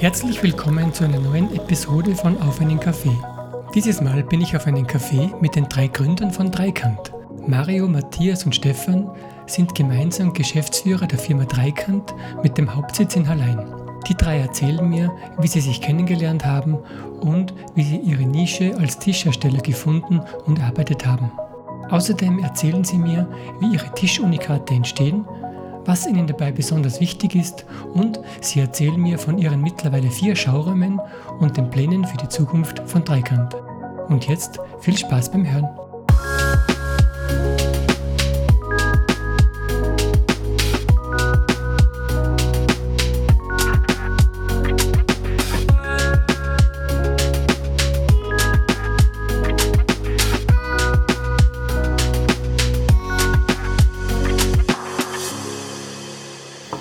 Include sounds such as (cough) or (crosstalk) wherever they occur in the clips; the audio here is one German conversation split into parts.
Herzlich willkommen zu einer neuen Episode von Auf einen Kaffee. Dieses Mal bin ich auf einen Kaffee mit den drei Gründern von Dreikant. Mario, Matthias und Stefan sind gemeinsam Geschäftsführer der Firma Dreikant mit dem Hauptsitz in Hallein. Die drei erzählen mir, wie sie sich kennengelernt haben und wie sie ihre Nische als Tischhersteller gefunden und erarbeitet haben. Außerdem erzählen sie mir, wie ihre Tischunikate entstehen, was ihnen dabei besonders wichtig ist und sie erzählen mir von ihren mittlerweile vier Schauräumen und den Plänen für die Zukunft von Dreikant. Und jetzt viel Spaß beim Hören.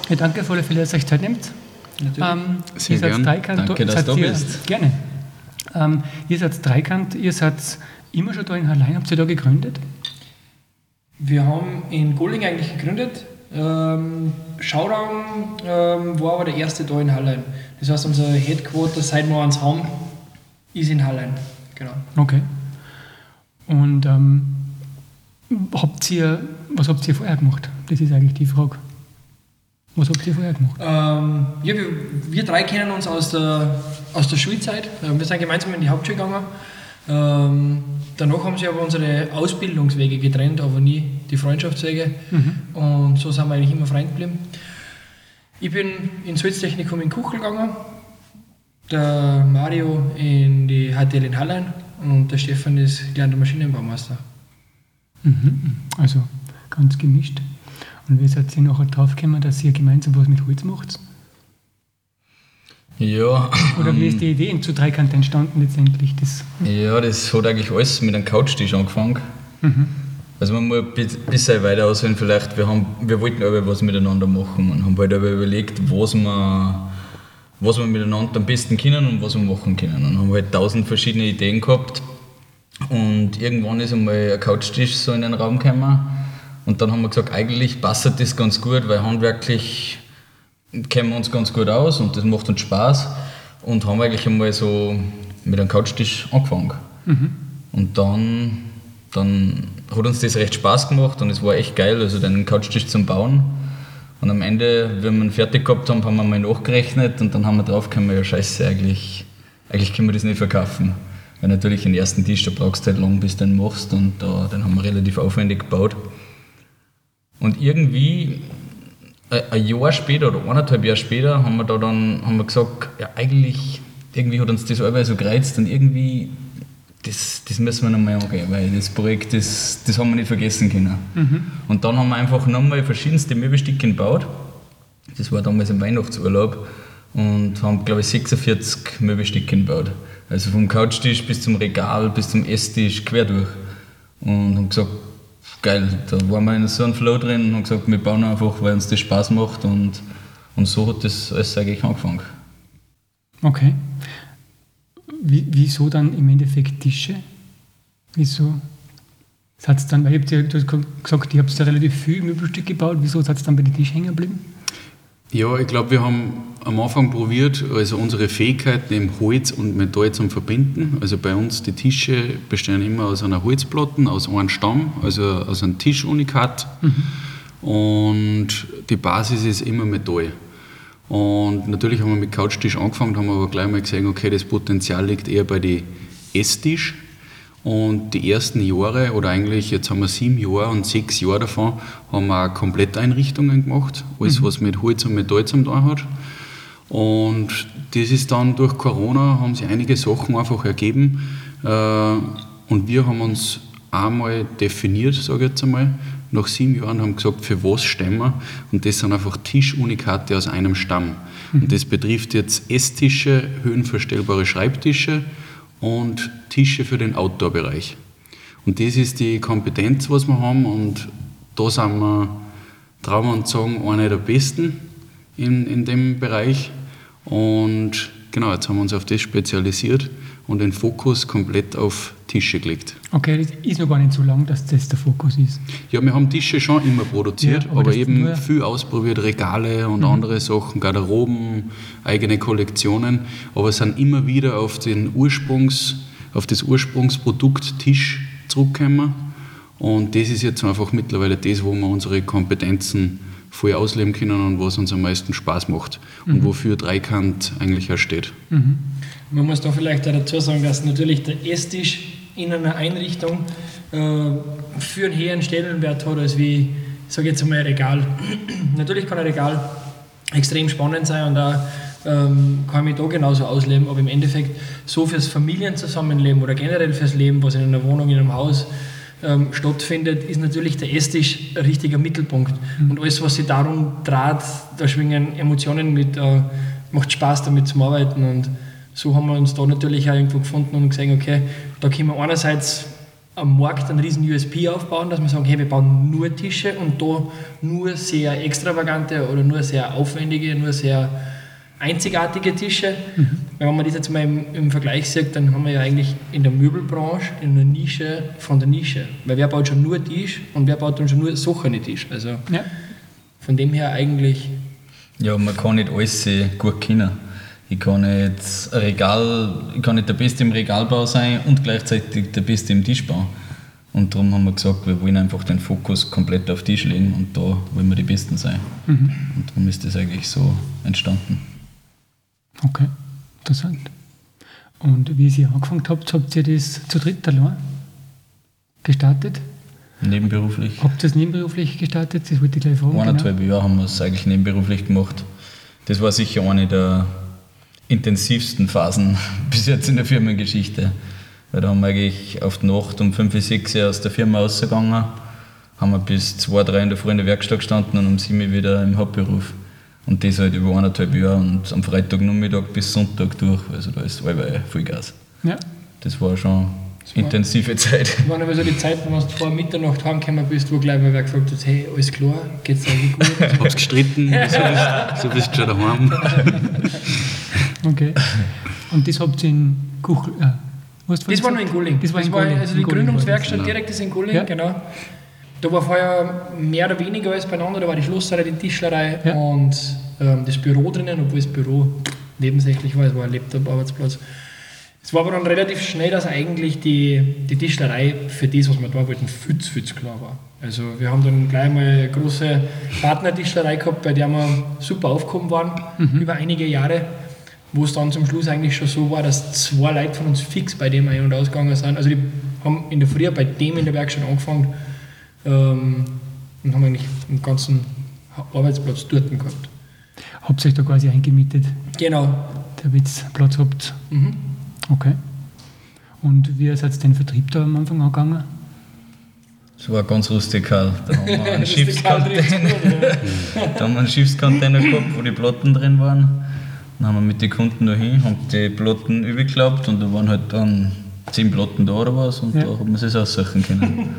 Ja, danke für alle Fälle, dass ihr euch Zeit nehmt. Ähm, Sehr ihr seid Dreikant, danke, dass du ihr, bist. Gerne. Ähm, ihr seid Dreikant, ihr seid immer schon da in Hallein. Habt ihr da gegründet? Wir haben in Golling eigentlich gegründet. Ähm, Schauraum ähm, war aber der erste da in Hallein. Das heißt, unser Headquarter, seit wir eins haben, ist in Hallein. Genau. Okay. Und ähm, habt ihr, was habt ihr vorher gemacht? Das ist eigentlich die Frage. Was habt ihr vorher gemacht? Ähm, ja, wir, wir, drei kennen uns aus der, aus der Schulzeit. Ähm, wir sind gemeinsam in die Hauptschule gegangen. Ähm, danach haben sich aber unsere Ausbildungswege getrennt, aber nie die Freundschaftswege. Mhm. Und so sind wir eigentlich immer Freund geblieben. Ich bin ins Holztechnikum in Kuchel gegangen, der Mario in die HTL in Hallein und der Stefan ist gelernter Maschinenbaumeister. Mhm. Also ganz gemischt. Und wie seid ihr nachher drauf gekommen, dass ihr gemeinsam was mit Holz macht? Ja. Oder wie ist die Idee zu Dreikant entstanden letztendlich? Das ja, das hat eigentlich alles mit einem Couchtisch angefangen. Mhm. Also man muss ein bisschen weiter ausholen vielleicht. Wir, haben, wir wollten aber was miteinander machen und haben halt aber überlegt, was wir, was wir miteinander am besten können und was wir machen können. Und haben halt tausend verschiedene Ideen gehabt. Und irgendwann ist einmal ein Couchtisch so in den Raum gekommen und dann haben wir gesagt, eigentlich passt das ganz gut, weil handwerklich kennen wir uns ganz gut aus und das macht uns Spaß. Und haben eigentlich einmal so mit einem Couchtisch angefangen. Mhm. Und dann, dann hat uns das recht Spaß gemacht und es war echt geil, also den Couchtisch zum Bauen. Und am Ende, wenn wir ihn fertig gehabt haben, haben wir mal nachgerechnet und dann haben wir drauf gekommen, ja scheiße, eigentlich, eigentlich können wir das nicht verkaufen. Weil natürlich den ersten Tisch, da brauchst du halt lang, bis du den machst und da, den haben wir relativ aufwendig gebaut. Und irgendwie äh, ein Jahr später oder eineinhalb Jahre später haben wir da dann haben wir gesagt, ja eigentlich, irgendwie hat uns das Arbeit so gereizt und irgendwie, das, das müssen wir nochmal angehen, weil das Projekt, das, das haben wir nicht vergessen können. Mhm. Und dann haben wir einfach nochmal verschiedenste Möbelstücke gebaut. Das war damals im Weihnachtsurlaub und haben, glaube ich, 46 Möbelstücke gebaut. Also vom Couchtisch bis zum Regal, bis zum Esstisch, quer durch. Und haben gesagt, geil. Da waren wir in so einem Flow drin und haben gesagt, wir bauen einfach, weil uns das Spaß macht und, und so hat das alles eigentlich angefangen. Okay. Wie, wieso dann im Endeffekt Tische? Wieso dann, weil ihr, du hast gesagt, ihr habt ja relativ viel Möbelstück gebaut, wieso hat es dann bei den Tischen hängen geblieben? Ja, ich glaube, wir haben am Anfang probiert, also unsere Fähigkeiten im Holz und Metall zu verbinden. Also bei uns die Tische bestehen immer aus einer Holzplatte, aus einem Stamm, also aus einem Tischunikat. Mhm. Und die Basis ist immer Metall. Und natürlich haben wir mit Couchtisch angefangen, haben aber gleich mal gesehen, okay, das Potenzial liegt eher bei den Esstisch. Und die ersten Jahre, oder eigentlich jetzt haben wir sieben Jahre und sechs Jahre davon, haben wir Kompletteinrichtungen gemacht, alles mhm. was mit Holz und Metall zu tun hat. Und das ist dann durch Corona, haben sich einige Sachen einfach ergeben. Äh, und wir haben uns einmal definiert, sage ich jetzt einmal, nach sieben Jahren haben gesagt, für was stehen wir. Und das sind einfach Tischunikate aus einem Stamm. Mhm. Und das betrifft jetzt Esstische, höhenverstellbare Schreibtische, und Tische für den Outdoor-Bereich. Und das ist die Kompetenz, was wir haben und da sind wir, trauen wir uns sagen, einer der Besten in, in dem Bereich. Und genau, jetzt haben wir uns auf das spezialisiert und den Fokus komplett auf Tische gelegt. Okay, das ist noch gar nicht so lang, dass das der Fokus ist. Ja, wir haben Tische schon immer produziert, Ja, aber aber, eben viel ausprobiert, Regale und andere Sachen, Garderoben, eigene Kollektionen, aber sind immer wieder auf, den Ursprungs, auf das Ursprungsprodukt Tisch zurückgekommen und das ist jetzt einfach mittlerweile das, wo wir unsere Kompetenzen voll ausleben können und was uns am meisten Spaß macht und wofür Dreikant eigentlich auch steht. Man muss da vielleicht auch dazu sagen, dass natürlich der Esstisch in einer Einrichtung äh, für einen höheren Stellenwert hat, als wie, ich sage jetzt einmal, ein Regal. (clears throat) natürlich kann ein Regal extrem spannend sein und da ähm, kann ich mich da genauso ausleben, aber im Endeffekt so fürs Familienzusammenleben oder generell fürs Leben, was in einer Wohnung, in einem Haus ähm, stattfindet, ist natürlich der Esstisch ein richtiger Mittelpunkt. Und alles, was sich darum dreht, da schwingen Emotionen mit, äh, macht Spaß damit zu arbeiten und so haben wir uns da natürlich auch irgendwo gefunden und gesehen, okay, da können wir einerseits am Markt einen riesen USP aufbauen, dass wir sagen, hey, wir bauen nur Tische und da nur sehr extravagante oder nur sehr aufwendige, nur sehr einzigartige Tische. Wenn man das jetzt mal im, im Vergleich sieht, dann haben wir ja eigentlich in der Möbelbranche in einer Nische von der Nische. Weil wer baut schon nur Tisch und wer baut dann schon nur solche Tisch. Also Ja. von dem her eigentlich Ja, man kann nicht alles äh, gut kennen. Ich kann nicht Regal, ich kann nicht der Beste im Regalbau sein und gleichzeitig der Beste im Tischbau. Und darum haben wir gesagt, wir wollen einfach den Fokus komplett auf Tisch legen und da wollen wir die Besten sein. Und darum ist das eigentlich so entstanden. Okay, interessant. Und wie ihr angefangen habt, habt ihr das zu dritt allein gestartet? Nebenberuflich. Habt ihr das nebenberuflich gestartet? Das wollte ich gleich fragen. genau. Eineinhalb Jahre haben wir es eigentlich nebenberuflich gemacht. Das war sicher eine der intensivsten Phasen (laughs) bis jetzt in der Firmengeschichte. Weil da haben wir eigentlich auf die Nacht um 5, 6 Uhr aus der Firma rausgegangen, haben wir bis 2, 3 in der Früh in der Werkstatt gestanden und um 7 Uhr wieder im Hauptberuf. Und das halt über eineinhalb Jahre und am Freitagnachmittag bis Sonntag durch. Also da ist allweil Vollgas. Ja. Das war schon intensive Zeit. Das waren aber so die Zeiten, wenn du vor Mitternacht heimgekommen bist, wo gleich mal wer gefragt hat, hey, alles klar, geht's dir eigentlich gut? Hab's gestritten, (laughs) so bist, so bist du schon daheim. (laughs) Okay. Und das habt ihr in Kuchel. Äh, was Das war noch in Gulling. Das war in Gulling. Also die Gründungswerkstatt war das, direkt ist in Gulling, Ja. genau. Da war vorher mehr oder weniger alles beieinander. Da war die Schlossserei, die Tischlerei Ja. und ähm, das Büro drinnen, obwohl das Büro nebensächlich war. Es war ein Laptop-Arbeitsplatz. Es war aber dann relativ schnell, dass eigentlich die, die Tischlerei für das, was wir da wollten, fütz, fütz klar war. Also wir haben dann gleich mal eine große Partnertischlerei gehabt, bei der wir super aufgehoben waren über einige Jahre, wo es dann zum Schluss eigentlich schon so war, dass zwei Leute von uns fix bei dem ein- und ausgegangen sind. Also die haben in der Früh bei dem in der Werkstatt angefangen ähm, und haben eigentlich den ganzen Arbeitsplatz dort gehabt. Habt ihr euch da quasi eingemietet, Genau. damit ihr Platz habt? Mhm. Okay. Und wie seid ihr den Vertrieb da am Anfang angegangen? Das war ganz rustikal. Da haben wir (laughs) einen Rustikal trifft's Schiffscontainer. gut, ja. (laughs) Da haben wir einen Schiffscontainer gehabt, wo die Platten drin waren. Dann haben wir mit den Kunden da hin, haben die Platten übergeklappt und da waren halt dann zehn Platten da oder was und Ja. da hat man sich aussuchen können.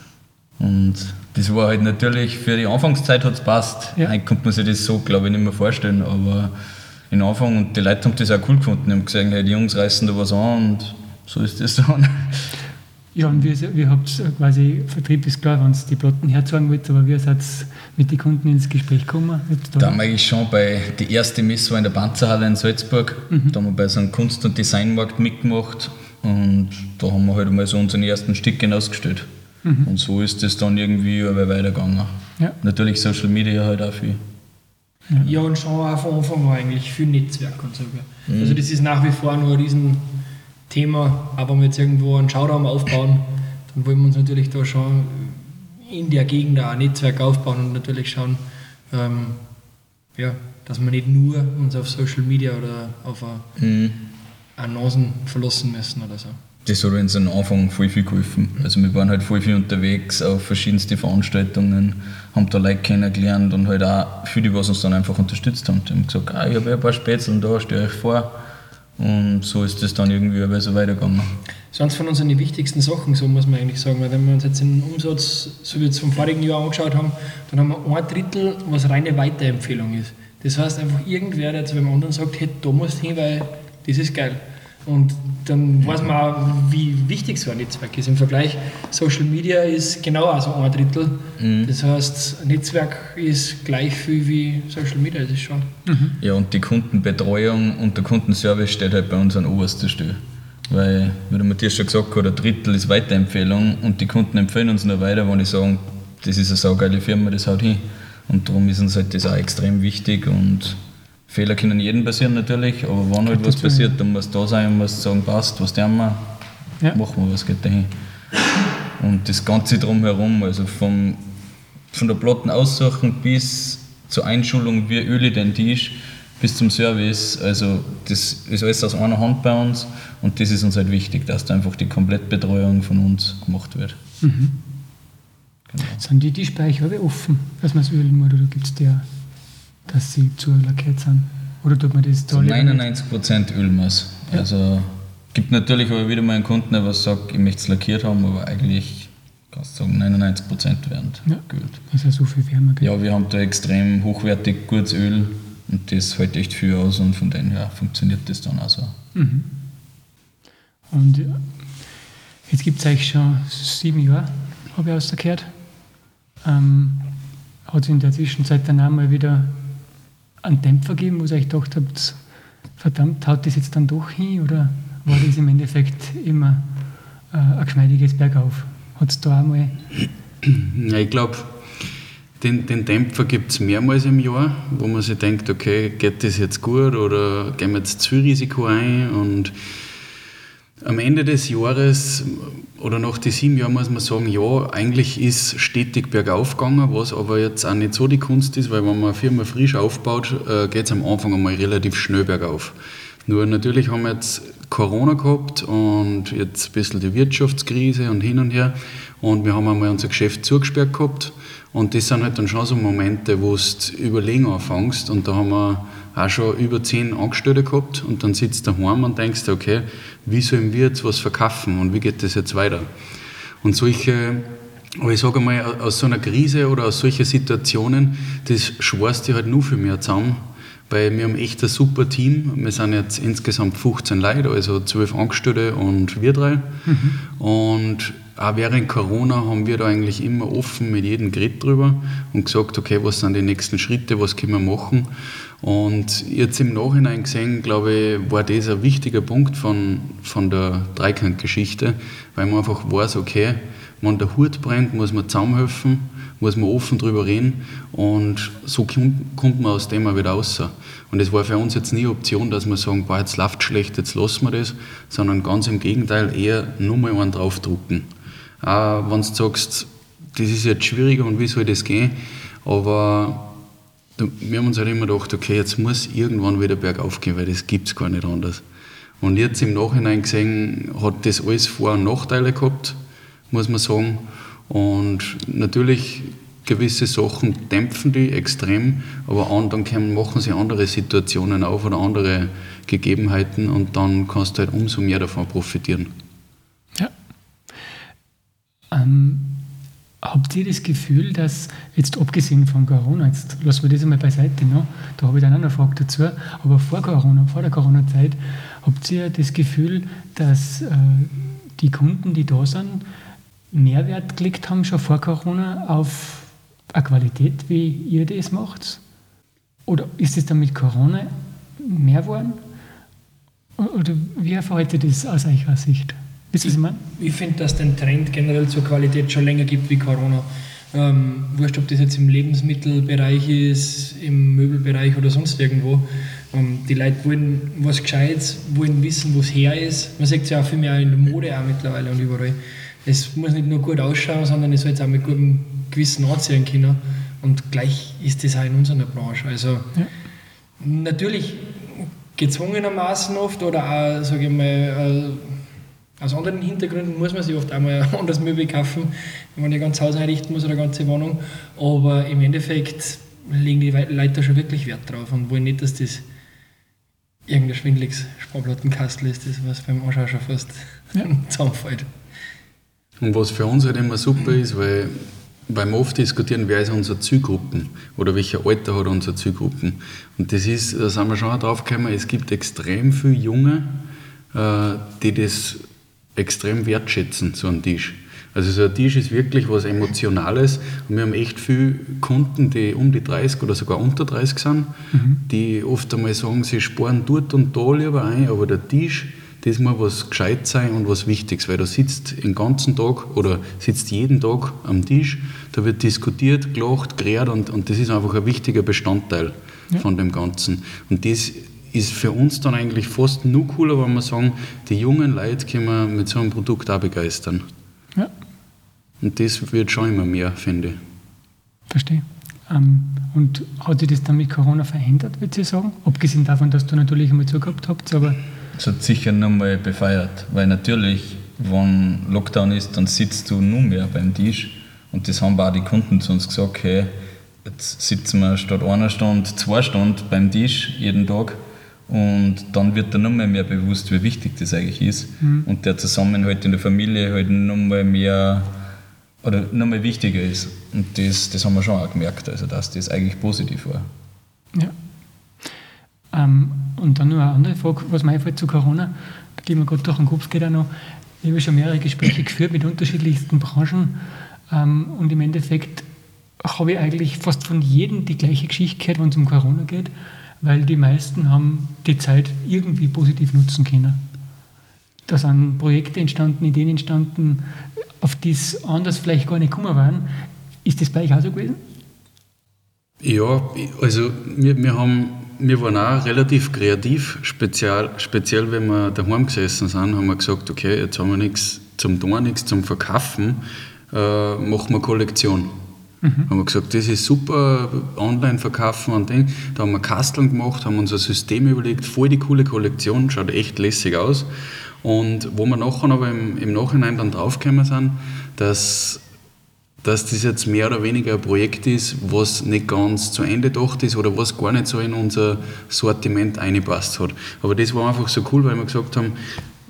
(laughs) und das war halt natürlich, für die Anfangszeit hat es passt. Ja. Eigentlich konnte man sich das so, glaube ich, nicht mehr vorstellen, aber in Anfang und die Leute haben das auch cool gefunden. Die haben gesagt, hey, die Jungs reißen da was an und so ist das dann. Ja, und wie, wie habt ihr quasi, Vertrieb ist klar, wenn ihr die Platten herzeigen wollt, aber wie seid ihr mit den Kunden ins Gespräch gekommen? Da haben wir eigentlich schon bei, die erste Messe war in der Panzerhalle in Salzburg. Da haben wir bei so einem Kunst- und Designmarkt mitgemacht und da haben wir halt mal so unseren ersten Stücken ausgestellt. Und so ist das dann irgendwie aber weitergegangen. Ja. Natürlich Social Media halt auch viel. Ja, und schon auch von Anfang an eigentlich viel Netzwerk und so. Also das ist nach wie vor nur ein Riesenthema, aber wenn wir jetzt irgendwo einen Schauraum aufbauen, dann wollen wir uns natürlich da schon in der Gegend auch ein Netzwerk aufbauen und natürlich schauen, ähm, ja, dass wir nicht nur uns auf Social Media oder auf Mhm. Annoncen verlassen müssen oder so. Das hat uns am Anfang voll viel geholfen. Also wir waren halt voll viel unterwegs auf verschiedenste Veranstaltungen, haben da Leute kennengelernt und halt auch viele, die was uns dann einfach unterstützt haben. Die haben gesagt, ah, ich habe ja ein paar Spätzle da, stell euch vor. Und so ist das dann irgendwie aber so weitergegangen. Das eines von unseren wichtigsten Sachen, so muss man eigentlich sagen. Weil wenn wir uns jetzt den Umsatz, so wie wir es vom vorigen Jahr angeschaut haben, dann haben wir ein Drittel, was reine Weiterempfehlung ist. Das heißt einfach, irgendwer, der zu einem anderen sagt, hey, da musst du hin, weil das ist geil. Und dann weiß man auch, wie wichtig so ein Netzwerk ist. Im Vergleich, Social Media ist genau also ein Drittel. Mhm. Das heißt, Netzwerk ist gleich viel wie Social Media, das ist schon. Mhm. Ja, und die Kundenbetreuung und der Kundenservice steht halt bei uns an oberster Stelle. Weil, wie der Matthias schon gesagt hat, ein Drittel ist Weiterempfehlung und die Kunden empfehlen uns nur weiter, wenn die sagen, das ist eine saugeile Firma, das haut hin. Und darum ist uns halt das auch extrem wichtig und Fehler können jedem passieren natürlich, aber wenn halt was passiert, dann muss da sein und muss sagen, passt, was tun wir, ja. machen wir was, geht dahin. Und das Ganze drumherum, also vom, von der Platten aussuchen bis zur Einschulung, wie öle den Tisch, bis zum Service, also das ist alles aus einer Hand bei uns und das ist uns halt wichtig, dass da einfach die Komplettbetreuung von uns gemacht wird. Mhm. Genau. Sind die Tischspeicher alle offen, dass man es ölen muss, oder gibt es der, dass sie zu lackiert sind? Oder tut man das da? 99 Prozent Ölmaß. Ja. Also gibt natürlich aber wieder mal einen Kunden, der was sagt, ich möchte es lackiert haben, aber eigentlich kannst du sagen 99 Prozent werden ja. geölt. Ja so viel wärmer. Ja, wir haben da extrem hochwertig gutes Öl und das hält echt viel aus und von dem her funktioniert das dann auch so. Mhm. Und jetzt gibt es eigentlich schon sieben Jahre, habe ich ausgekehrt. Ähm, hat es in der Zwischenzeit dann auch mal wieder einen Dämpfer gegeben, wo ihr euch gedacht habt, verdammt, haut das jetzt dann doch hin oder war das im Endeffekt immer äh, ein geschmeidiges Bergauf? Hat es da einmal. Ja, (clears throat) ich glaube, den, den Dämpfer gibt es mehrmals im Jahr, wo man sich denkt, okay, geht das jetzt gut oder gehen wir jetzt zu Risiko ein und am Ende des Jahres oder nach den sieben Jahren muss man sagen, ja, eigentlich ist stetig bergauf gegangen, was aber jetzt auch nicht so die Kunst ist, weil wenn man eine Firma frisch aufbaut, äh, geht es am Anfang einmal relativ schnell bergauf. Nur natürlich haben wir jetzt Corona gehabt und jetzt ein bisschen die Wirtschaftskrise und hin und her. Und wir haben einmal unser Geschäft zugesperrt gehabt. Und das sind halt dann schon so Momente, wo du überlegen anfängst. Und da haben wir auch schon über zehn Angestellte gehabt und dann sitzt du daheim und denkst, okay, wie sollen wir jetzt was verkaufen und wie geht das jetzt weiter? Und solche, aber ich sage mal, aus so einer Krise oder aus solchen Situationen, das schwarst dich halt nur für mehr zusammen, weil wir haben echt ein super Team. Wir sind jetzt insgesamt 15 Leute, also 12 Angestellte und wir drei. Mhm. Und auch während Corona haben wir da eigentlich immer offen mit jedem geredet drüber und gesagt, okay, was sind die nächsten Schritte, was können wir machen. Und jetzt im Nachhinein gesehen, glaube ich, war das ein wichtiger Punkt von, von der Dreikant-Geschichte, weil man einfach weiß, okay, wenn der Hut brennt, muss man zusammenhelfen, muss man offen drüber reden und so kommt man aus dem auch wieder raus. Und es war für uns jetzt nie Option, dass wir sagen, boah, jetzt läuft schlecht, jetzt lassen wir das, sondern ganz im Gegenteil, eher nur mal einen draufdrucken. Auch wenn du sagst, das ist jetzt schwieriger und wie soll das gehen, aber wir haben uns halt immer gedacht, okay, jetzt muss irgendwann wieder bergauf gehen, weil das gibt es gar nicht anders. Und jetzt im Nachhinein gesehen, hat das alles Vor- und Nachteile gehabt, muss man sagen. Und natürlich gewisse Sachen dämpfen die extrem, aber dann machen sie andere Situationen auf oder andere Gegebenheiten und dann kannst du halt umso mehr davon profitieren. Ja. Ähm, Habt ihr das Gefühl, dass jetzt abgesehen von Corona, jetzt lassen wir das einmal beiseite, ne? da habe ich dann auch noch eine Frage dazu, aber vor Corona, vor der Corona-Zeit, habt ihr das Gefühl, dass äh, die Kunden, die da sind, Mehrwert gelegt haben schon vor Corona auf eine Qualität, wie ihr das macht? Oder ist es dann mit Corona mehr geworden? Oder wie verhält ihr das aus eurer Sicht? Wisst ihr, was ich? Ich finde, dass es den Trend generell zur Qualität schon länger gibt wie Corona. Ähm, wurscht, ob das jetzt im Lebensmittelbereich ist, im Möbelbereich oder sonst irgendwo. Ähm, die Leute wollen was Gescheites, wollen wissen, wo es her ist. Man sieht es ja auch viel mehr in der Mode auch mittlerweile und überall. Es muss nicht nur gut ausschauen, sondern es soll jetzt auch mit gutem Gewissen anziehen können. Und gleich ist das auch in unserer Branche. Also ja. natürlich gezwungenermaßen oft oder auch, sage ich mal, äh, aus anderen Hintergründen muss man sich oft einmal (laughs) ein anderes Möbel kaufen, wenn man ein ganzes Haus einrichten muss oder eine ganze Wohnung. Aber im Endeffekt legen die Leute da schon wirklich Wert drauf und wollen nicht, dass das irgendein schwindeliges Sparplattenkastel ist, das was beim Anschau schon fast ja. (laughs) zusammenfällt. Und was für uns halt immer super ist, weil weil wir oft diskutieren, wer ist unsere Zielgruppen oder welcher Alter hat unsere Zielgruppen. Und das ist, da sind wir schon drauf gekommen, es gibt extrem viele Junge, äh, die das extrem wertschätzen, so ein Tisch. Also so ein Tisch ist wirklich was Emotionales und wir haben echt viele Kunden, die um die 30 oder sogar unter 30 sind, mhm. die oft einmal sagen, sie sparen dort und da lieber ein, aber der Tisch, das muss was gescheit sein und was Wichtiges, weil da sitzt den ganzen Tag oder sitzt jeden Tag am Tisch, da wird diskutiert, gelacht, gerät und, und das ist einfach ein wichtiger Bestandteil ja. von dem Ganzen. Und das ist für uns dann eigentlich fast nur cooler, wenn wir sagen, die jungen Leute können wir mit so einem Produkt auch begeistern. Ja. Und das wird schon immer mehr, finde ich. Verstehe. Ähm, und hat sich das dann mit Corona verändert, würde ich sagen? Abgesehen davon, dass du natürlich einmal zugehabt habt, aber... Es hat sicher nochmal befeiert, weil natürlich, wenn Lockdown ist, dann sitzt du nur mehr beim Tisch und das haben auch die Kunden zu uns gesagt, hey, jetzt sitzen wir statt einer Stunde, zwei Stunden beim Tisch jeden Tag und dann wird dir nochmal mehr bewusst, wie wichtig das eigentlich ist mhm. und der Zusammenhalt in der Familie halt nochmal mehr oder nochmal wichtiger ist. Und das, das haben wir schon auch gemerkt, also dass das eigentlich positiv war. Ja. Ähm, und dann noch eine andere Frage, was mir einfällt zu Corona, gehen wir gerade durch den Kopf, geht auch noch. Ich habe schon mehrere Gespräche geführt mit unterschiedlichsten Branchen ähm, und im Endeffekt habe ich eigentlich fast von jedem die gleiche Geschichte gehört, wenn es um Corona geht, weil die meisten haben die Zeit irgendwie positiv nutzen können. Da sind Projekte entstanden, Ideen entstanden, auf die es anders vielleicht gar nicht gekommen waren. Ist das bei euch auch so gewesen? Ja, also wir, wir, haben, wir waren auch relativ kreativ, speziell, speziell wenn wir daheim gesessen sind, haben wir gesagt, okay, jetzt haben wir nichts zum Tun, nichts zum Verkaufen, äh, machen wir Kollektion. Mhm. Haben wir gesagt, das ist super, online verkaufen und Ding. Da haben wir Kasteln gemacht, haben uns ein System überlegt, voll die coole Kollektion, schaut echt lässig aus. Und wo wir nachher aber im, im Nachhinein dann draufgekommen sind, dass, dass das jetzt mehr oder weniger ein Projekt ist, was nicht ganz zu Ende gedacht ist oder was gar nicht so in unser Sortiment eingepasst hat. Aber das war einfach so cool, weil wir gesagt haben,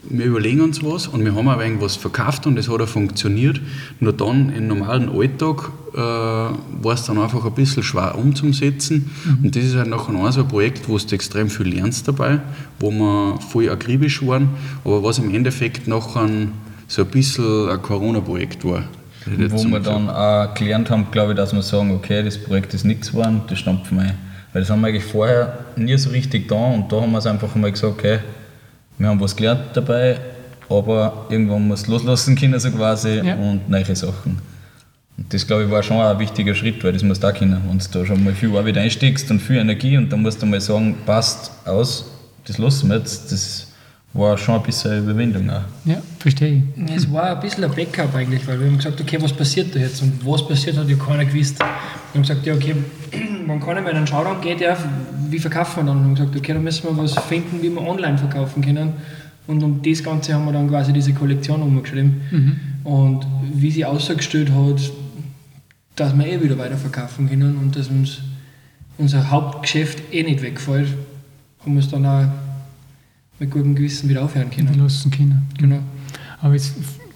wir überlegen uns was und wir haben auch irgendwas verkauft und das hat auch funktioniert. Nur dann im normalen Alltag äh, war es dann einfach ein bisschen schwer umzusetzen. Mhm. Und das ist halt nachher auch so ein Projekt, wo du extrem viel lernst dabei, wo wir voll akribisch waren, aber was im Endeffekt nachher so ein bisschen ein Corona-Projekt war. Wo wir dann auch gelernt haben, glaube ich, dass wir sagen, okay, das Projekt ist nichts geworden, das stampfen wir ein. Weil das haben wir eigentlich vorher nie so richtig da und da haben wir es einfach mal gesagt, okay, wir haben was gelernt dabei, aber irgendwann muss loslassen können, so quasi, ja. und neue Sachen. Und das, glaube ich, war schon ein wichtiger Schritt, weil das musst du auch können. Wenn du da schon mal viel Arbeit einsteckst und viel Energie und dann musst du mal sagen, passt aus, das lassen wir jetzt, das war schon ein bisschen eine Überwindung auch. Ja, verstehe ich. Es war ein bisschen ein Backup eigentlich, weil wir haben gesagt, okay, was passiert da jetzt? Und was passiert, hat ja keiner gewusst. Wir haben gesagt, ja, okay, (clears throat) wenn keiner mehr in den Schauraum geht, ja, wie verkaufen wir dann? Und haben gesagt, okay, dann müssen wir was finden, wie wir online verkaufen können. Und um das Ganze haben wir dann quasi diese Kollektion umgeschrieben. Mhm. Und wie sie ausgestellt hat, dass wir eh wieder weiterverkaufen können und dass uns unser Hauptgeschäft eh nicht wegfällt, haben wir es dann auch mit gutem Gewissen wieder aufhören können. Lassen können. Genau. Aber es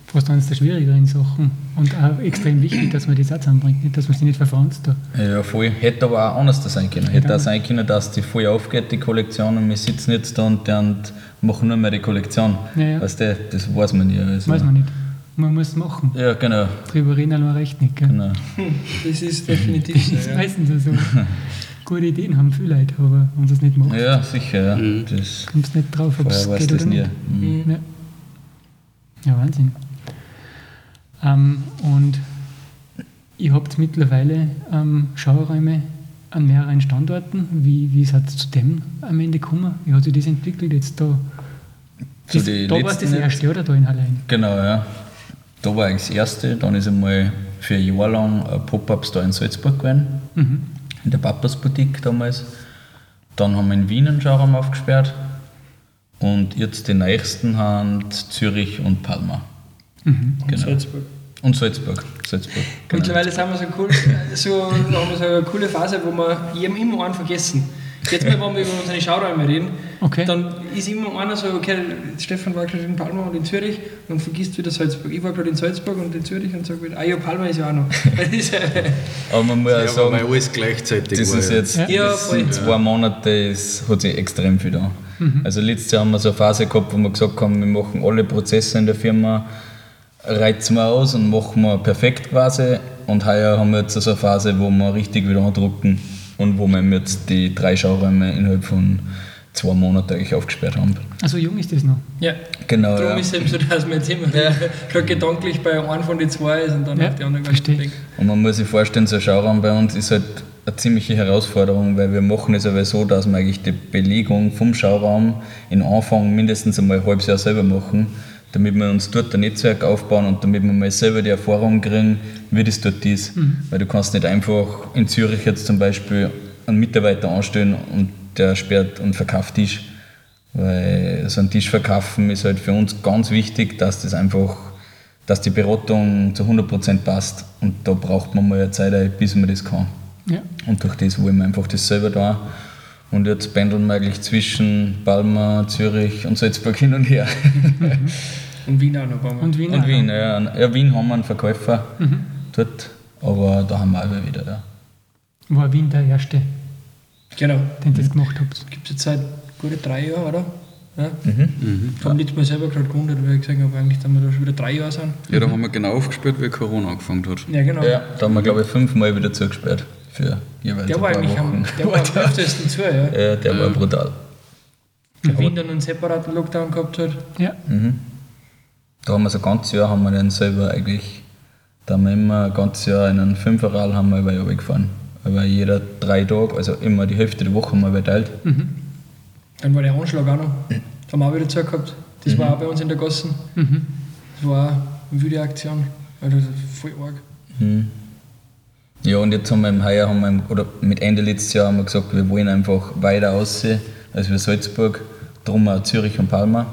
fast eines der schwierigeren Sachen und auch extrem wichtig, dass man die Satz anbringt, dass man sie nicht verfranst. Ja, voll. Hätte aber auch anders sein können. Hätte auch sein können, dass die voll aufgeht, die Kollektion, und wir sitzen jetzt da und, und machen nur mehr die Kollektion. Ja, ja. Weißt du, das weiß man nicht. Also. Weiß man nicht. Man muss es machen. Ja, genau. Drüber reden man recht nicht. Gell? Genau. Das ist definitiv (laughs) so. Das ist meistens so. Gute Ideen haben viele Leute, aber wenn sie es nicht machen. Ja, sicher. Ja. Mhm. Das kommst nicht drauf, ob es geht oder nicht. Mhm. Ja. ja, Wahnsinn. Ähm, und ihr habt mittlerweile ähm, Schauräume an mehreren Standorten. Wie, wie ist es zu dem am Ende gekommen? Wie hat sich das entwickelt jetzt da? Das, da war es das erste, oder? Da in Hallein? Genau, ja. Da war eigentlich das erste. Dann ist einmal für ein Jahr lang ein Pop-Up-Store in Salzburg gewesen. Mhm. In der Papas Boutique damals. Dann haben wir in Wien einen Schauraum aufgesperrt. Und jetzt die nächsten haben Zürich und Palma. Mhm. Genau. Und Salzburg. Und Salzburg. Salzburg genau. Mittlerweile sind wir so, cool, so, haben wir so eine coole Phase, wo wir jedem immer einen vergessen. Jetzt mal, wenn wir über unsere Schauräume reden, Okay. dann ist immer einer so, okay, Stefan war gerade in Palma und in Zürich und vergisst wieder Salzburg. Ich war gerade in Salzburg und in Zürich und sage wieder, ah ja, Palma ist ja auch noch. Das (laughs) Aber man muss Ja, weil sagen, alles gleichzeitig das war. ist ja. jetzt Ja, das sind zwei Monate, es hat sich extrem viel da. Also letztes Jahr haben wir so eine Phase gehabt, wo wir gesagt haben, wir machen alle Prozesse in der Firma, reizen wir aus und machen wir perfekt quasi. Und heuer haben wir jetzt so eine Phase, wo wir richtig wieder andrucken und wo wir jetzt die drei Schauräume innerhalb von zwei Monaten eigentlich aufgesperrt haben. Also jung ist das noch. ja. Genau, Darum ja. ist es eben so, dass man jetzt immer gerade gedanklich bei einem von den zwei ist und dann Ja, auf die anderen denkt. Und man muss sich vorstellen, so ein Schauraum bei uns ist halt eine ziemliche Herausforderung, weil wir machen es aber so, dass wir eigentlich die Belegung vom Schauraum in Anfang mindestens einmal ein halbes Jahr selber machen, damit wir uns dort ein Netzwerk aufbauen und damit wir mal selber die Erfahrung kriegen, wie das dort ist. Weil du kannst nicht einfach in Zürich jetzt zum Beispiel einen Mitarbeiter anstellen und der sperrt und verkauft Tisch. Weil so einen Tisch verkaufen ist halt für uns ganz wichtig, dass das einfach, dass die Beratung zu 100% passt. Und da braucht man mal eine Zeit, bis man das kann. Ja. Und durch das wollen wir einfach das selber da. Und jetzt pendeln wir eigentlich zwischen Palma, Zürich und Salzburg hin und her. (laughs) Und Wien auch noch ein Mal. Und Wien. Und auch. Wien, ja. ja. Wien haben wir einen Verkäufer dort, aber da haben wir auch wieder da. War Wien der erste, Genau. den ihr das gemacht habt. Gibt es jetzt seit gute drei Jahren, oder? Ja. Ich habe mich jetzt selber gerade gewundert, weil ich gesagt habe, eigentlich, dass wir da schon wieder drei Jahre sind. Ja, da haben wir genau aufgespielt, wie Corona angefangen hat. Ja, genau. Ja, da haben wir glaube ich fünfmal wieder zugesperrt für jeweils Der war eigentlich am, Wochen. der war am öftesten zu, ja. (laughs) Ja, der war brutal. Der Wien dann einen separaten Lockdown gehabt hat. Ja. Da haben wir so ein ganzes Jahr haben wir den selber eigentlich, da haben wir immer ein ganzes Jahr in einem Fünferrad haben wir über Jahr gefahren. Aber jeder drei Tage, also immer die Hälfte der Woche haben wir verteilt. Dann war der Anschlag auch noch. Da haben wir auch wieder zu gehabt. Das war auch bei uns in der Gassen. Das war auch eine wilde Aktion. Also voll arg. Ja, und jetzt haben wir im Heuer, haben wir, im- oder mit Ende letztes Jahr haben wir gesagt, wir wollen einfach weiter aussehen als wir Salzburg, drum auch Zürich und Palma.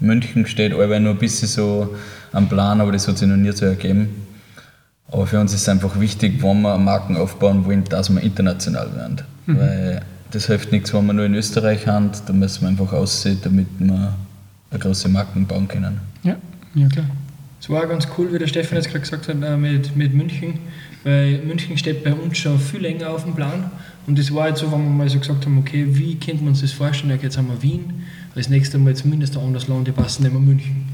München steht allweil noch ein bisschen so am Plan, aber das hat sich noch nie so ergeben. Aber für uns ist es einfach wichtig, wenn wir Marken aufbauen wollen, dass wir international werden. Weil das hilft nichts, wenn wir nur in Österreich haben, da müssen wir einfach aussehen, damit wir eine große Marken bauen können. Ja. Ja, klar. Es war auch ganz cool, wie der Stefan jetzt gerade gesagt hat, äh, mit, mit München, weil München steht bei uns schon viel länger auf dem Plan. Und das war jetzt so, wenn wir mal so gesagt haben, okay, wie könnte man uns das vorstellen? Ja, jetzt haben wir Wien, als nächstes Mal zumindest ein anderes Land, die passen nicht mehr München.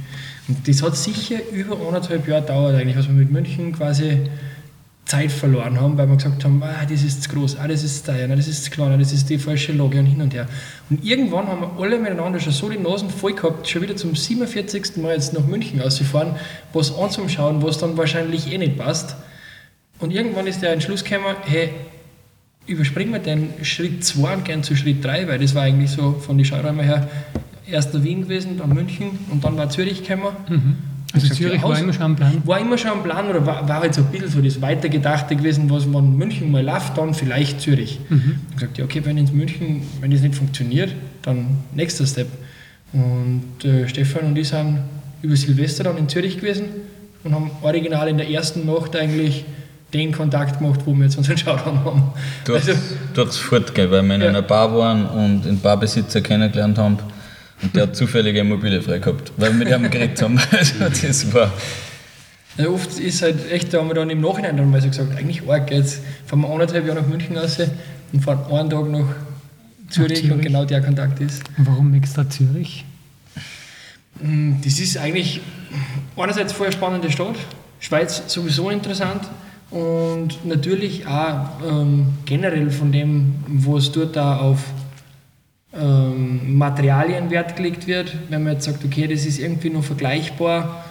Und das hat sicher über anderthalb Jahre gedauert, eigentlich, was wir mit München quasi Zeit verloren haben, weil wir gesagt haben, ah, das ist zu groß, ah, das ist zu teuer, ah, das ist zu klein, das ist die falsche Lage und hin und her. Und irgendwann haben wir alle miteinander schon so die Nasen voll gehabt, schon wieder zum 47. Mal jetzt nach München auszufahren, was anzuschauen, was dann wahrscheinlich eh nicht passt. Und irgendwann ist der Entschluss gekommen, hey, überspringen wir den Schritt 2 und gehen zu Schritt 3, weil das war eigentlich so von den Schauräumen her erst Wien gewesen, dann München und dann war Zürich gekommen. Also Ich sag, Zürich ja, war immer schon am Plan. War immer schon am Plan oder war, war halt so ein bisschen so das Weitergedachte gewesen, was wenn München mal läuft, dann vielleicht Zürich. Mhm. Ich gesagt, ja, okay, wenn in München, wenn das nicht funktioniert, dann nächster Step. Und äh, Stefan und ich sind über Silvester dann in Zürich gewesen und haben original in der ersten Nacht eigentlich den Kontakt gemacht, wo wir jetzt unseren (laughs) Showdown haben. Durchs, Also, durchs Fortgehen, weil wir in Ja. einer Bar waren und den Barbesitzer kennengelernt haben. Und der hat zufällig eine Immobilie frei gehabt, weil wir mit ihm geredet haben. (laughs) Also das war. Ja, oft ist halt echt, da haben wir dann im Nachhinein dann mal so gesagt, eigentlich arg, jetzt fahren wir anderthalb Jahre nach München raus und fahren einen Tag nach Zürich, Zürich. und genau der Kontakt ist. Warum extra Zürich? Mm, Das ist eigentlich einerseits voll eine spannende Stadt, Schweiz sowieso interessant und natürlich auch ähm, generell von dem, was dort da auf ähm, Materialien Wert gelegt wird, wenn man jetzt sagt, okay, das ist irgendwie nur vergleichbar,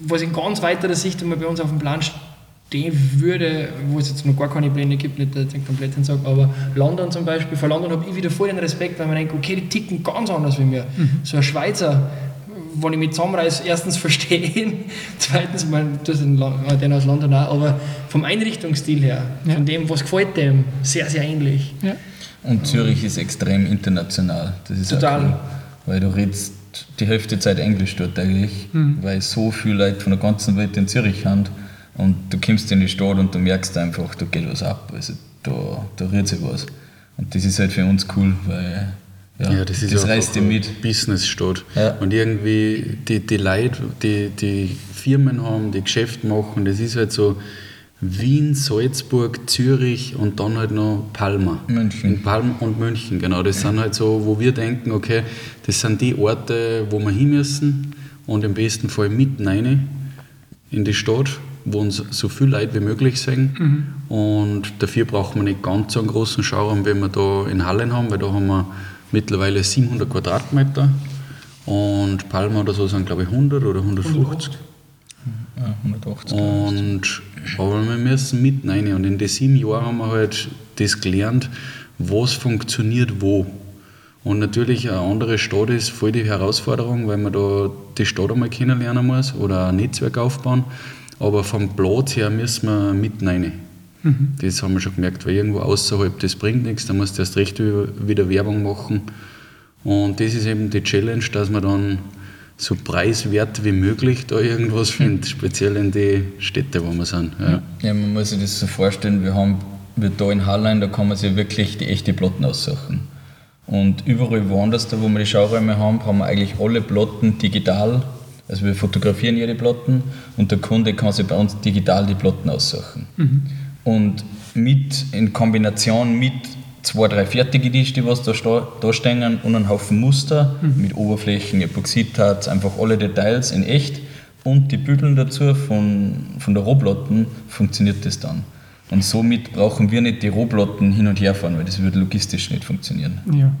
was in ganz weiterer Sicht einmal bei uns auf dem Plan stehen würde, wo es jetzt noch gar keine Pläne gibt, nicht dass ich den kompletten sage, aber London zum Beispiel, vor London habe ich wieder voll den Respekt, weil man denkt, okay, die ticken ganz anders wie mir. So ein Schweizer, wenn ich mit zusammenreiß, erstens verstehen, (laughs) zweitens, meine, das ist den aus London auch, aber vom Einrichtungsstil her, Ja. von dem, was gefällt dem, sehr, sehr ähnlich. Ja. Und Zürich ist extrem international. Das ist Total. Cool, weil du redest die Hälfte der Zeit Englisch dort eigentlich, weil so viele Leute von der ganzen Welt in Zürich haben. Und du kommst in die Stadt und du merkst einfach, da geht was ab. Also da, da rührt sich was. Und das ist halt für uns cool, weil ja, Ja, das ist das reißt eine mit. Businessstadt. Ja. Und irgendwie die, die Leute, die, die Firmen haben, die Geschäfte machen, das ist halt so Wien, Salzburg, Zürich und dann halt noch Palma. München. In Palma und München, genau. Das sind halt so, wo wir denken, okay, das sind die Orte, wo wir hin müssen und im besten Fall mitten rein in die Stadt, wo uns so viele Leute wie möglich sind. Und dafür braucht man nicht ganz so einen großen Schauraum, wie wir da in Hallen haben, weil da haben wir mittlerweile 700 Quadratmeter. Und Palma oder so sind, glaube ich, 100 oder 150. Ja, 180. Und, aber wir müssen mitten rein. Und in den sieben Jahren haben wir halt das gelernt, was funktioniert wo. Und natürlich eine andere Stadt ist voll die Herausforderung, weil man da die Stadt einmal kennenlernen muss oder ein Netzwerk aufbauen. Aber vom Platz her müssen wir mitten rein. Das haben wir schon gemerkt, weil irgendwo außerhalb, das bringt nichts, da musst du erst recht wieder Werbung machen. Und das ist eben die Challenge, dass man dann so preiswert wie möglich da irgendwas findet, speziell in die Städte, wo wir sind. Ja. Ja, man muss sich das so vorstellen, wir haben wir da in Hallein, da kann man sich wirklich die echte Platten aussuchen. Und überall woanders, da wo wir die Schauräume haben, haben wir eigentlich alle Platten digital. Also wir fotografieren jede Platten und der Kunde kann sich bei uns digital die Platten aussuchen. Und mit, in Kombination mit zwei, drei fertige Tische, die was da, da stehen und einen Haufen Muster mit Oberflächen, Epoxidharz, einfach alle Details in echt und die Bügeln dazu von, von der Rohplatten funktioniert das dann. Und somit brauchen wir nicht die Rohplatten hin und her fahren, weil das würde logistisch nicht funktionieren. Ja.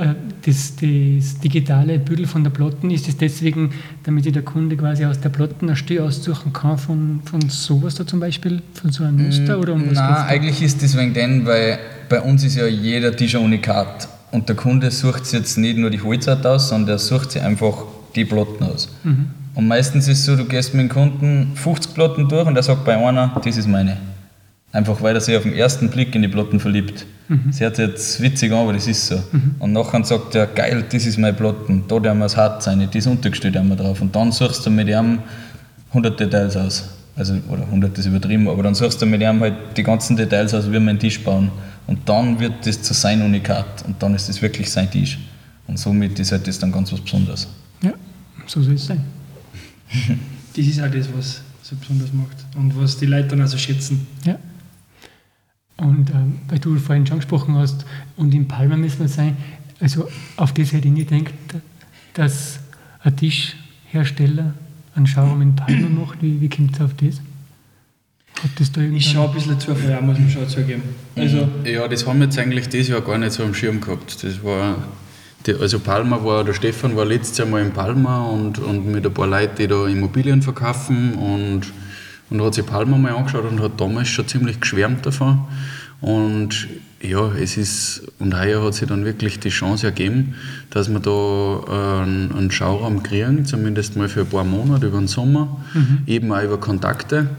Äh, Das, das digitale Büdel von der Platten ist es deswegen, damit sich der Kunde quasi aus der Platten ein Stück aussuchen kann von, von sowas da zum Beispiel, von so einem Muster oder um was Nein, eigentlich ist das wegen dem, weil bei uns ist ja jeder Tisch ein Unikat. Und der Kunde sucht sich jetzt nicht nur die Holzart aus, sondern er sucht sich einfach die Platten aus. Und meistens ist es so, du gehst mit dem Kunden 50 Platten durch und er sagt bei einer, das ist meine. Einfach weil er sich auf den ersten Blick in die Platten verliebt. Das hört sich jetzt witzig an, aber das ist so. Und nachher sagt er, geil, das ist meine Platten, da haben wir das Hart sein, das Untergestell haben wir drauf. Und dann suchst du mit ihm 100 Details aus. Also, oder 100 ist übertrieben, aber dann suchst du mit ihm halt die ganzen Details aus, wie wir einen Tisch bauen. Und dann wird das zu sein Unikat und dann ist das wirklich sein Tisch. Und somit ist halt das dann ganz was Besonderes. Ja, so soll es sein. (laughs) Das ist auch das, was so besonders macht und was die Leute dann also schätzen. Ja. Und ähm, weil du vorhin schon angesprochen hast, und in Palma müssen wir sein, also auf das hätte ich nie gedacht, dass ein Tischhersteller einen Schauraum in Palma macht. Wie, wie kommt es auf das? Hat das da Ich schaue ein bisschen zu viel, muss man schon zugeben. Also, Ja, das haben wir jetzt eigentlich dieses Jahr gar nicht so am Schirm gehabt. Das war, die, also Palma war, der Stefan war letztes Jahr mal in Palma und, und mit ein paar Leuten, die da Immobilien verkaufen und, und hat sich Palma mal angeschaut und hat damals schon ziemlich geschwärmt davon. Und ja, es ist, und heuer hat sich dann wirklich die Chance ergeben, dass wir da äh, einen, einen Schauraum kriegen, zumindest mal für ein paar Monate über den Sommer, eben auch über Kontakte.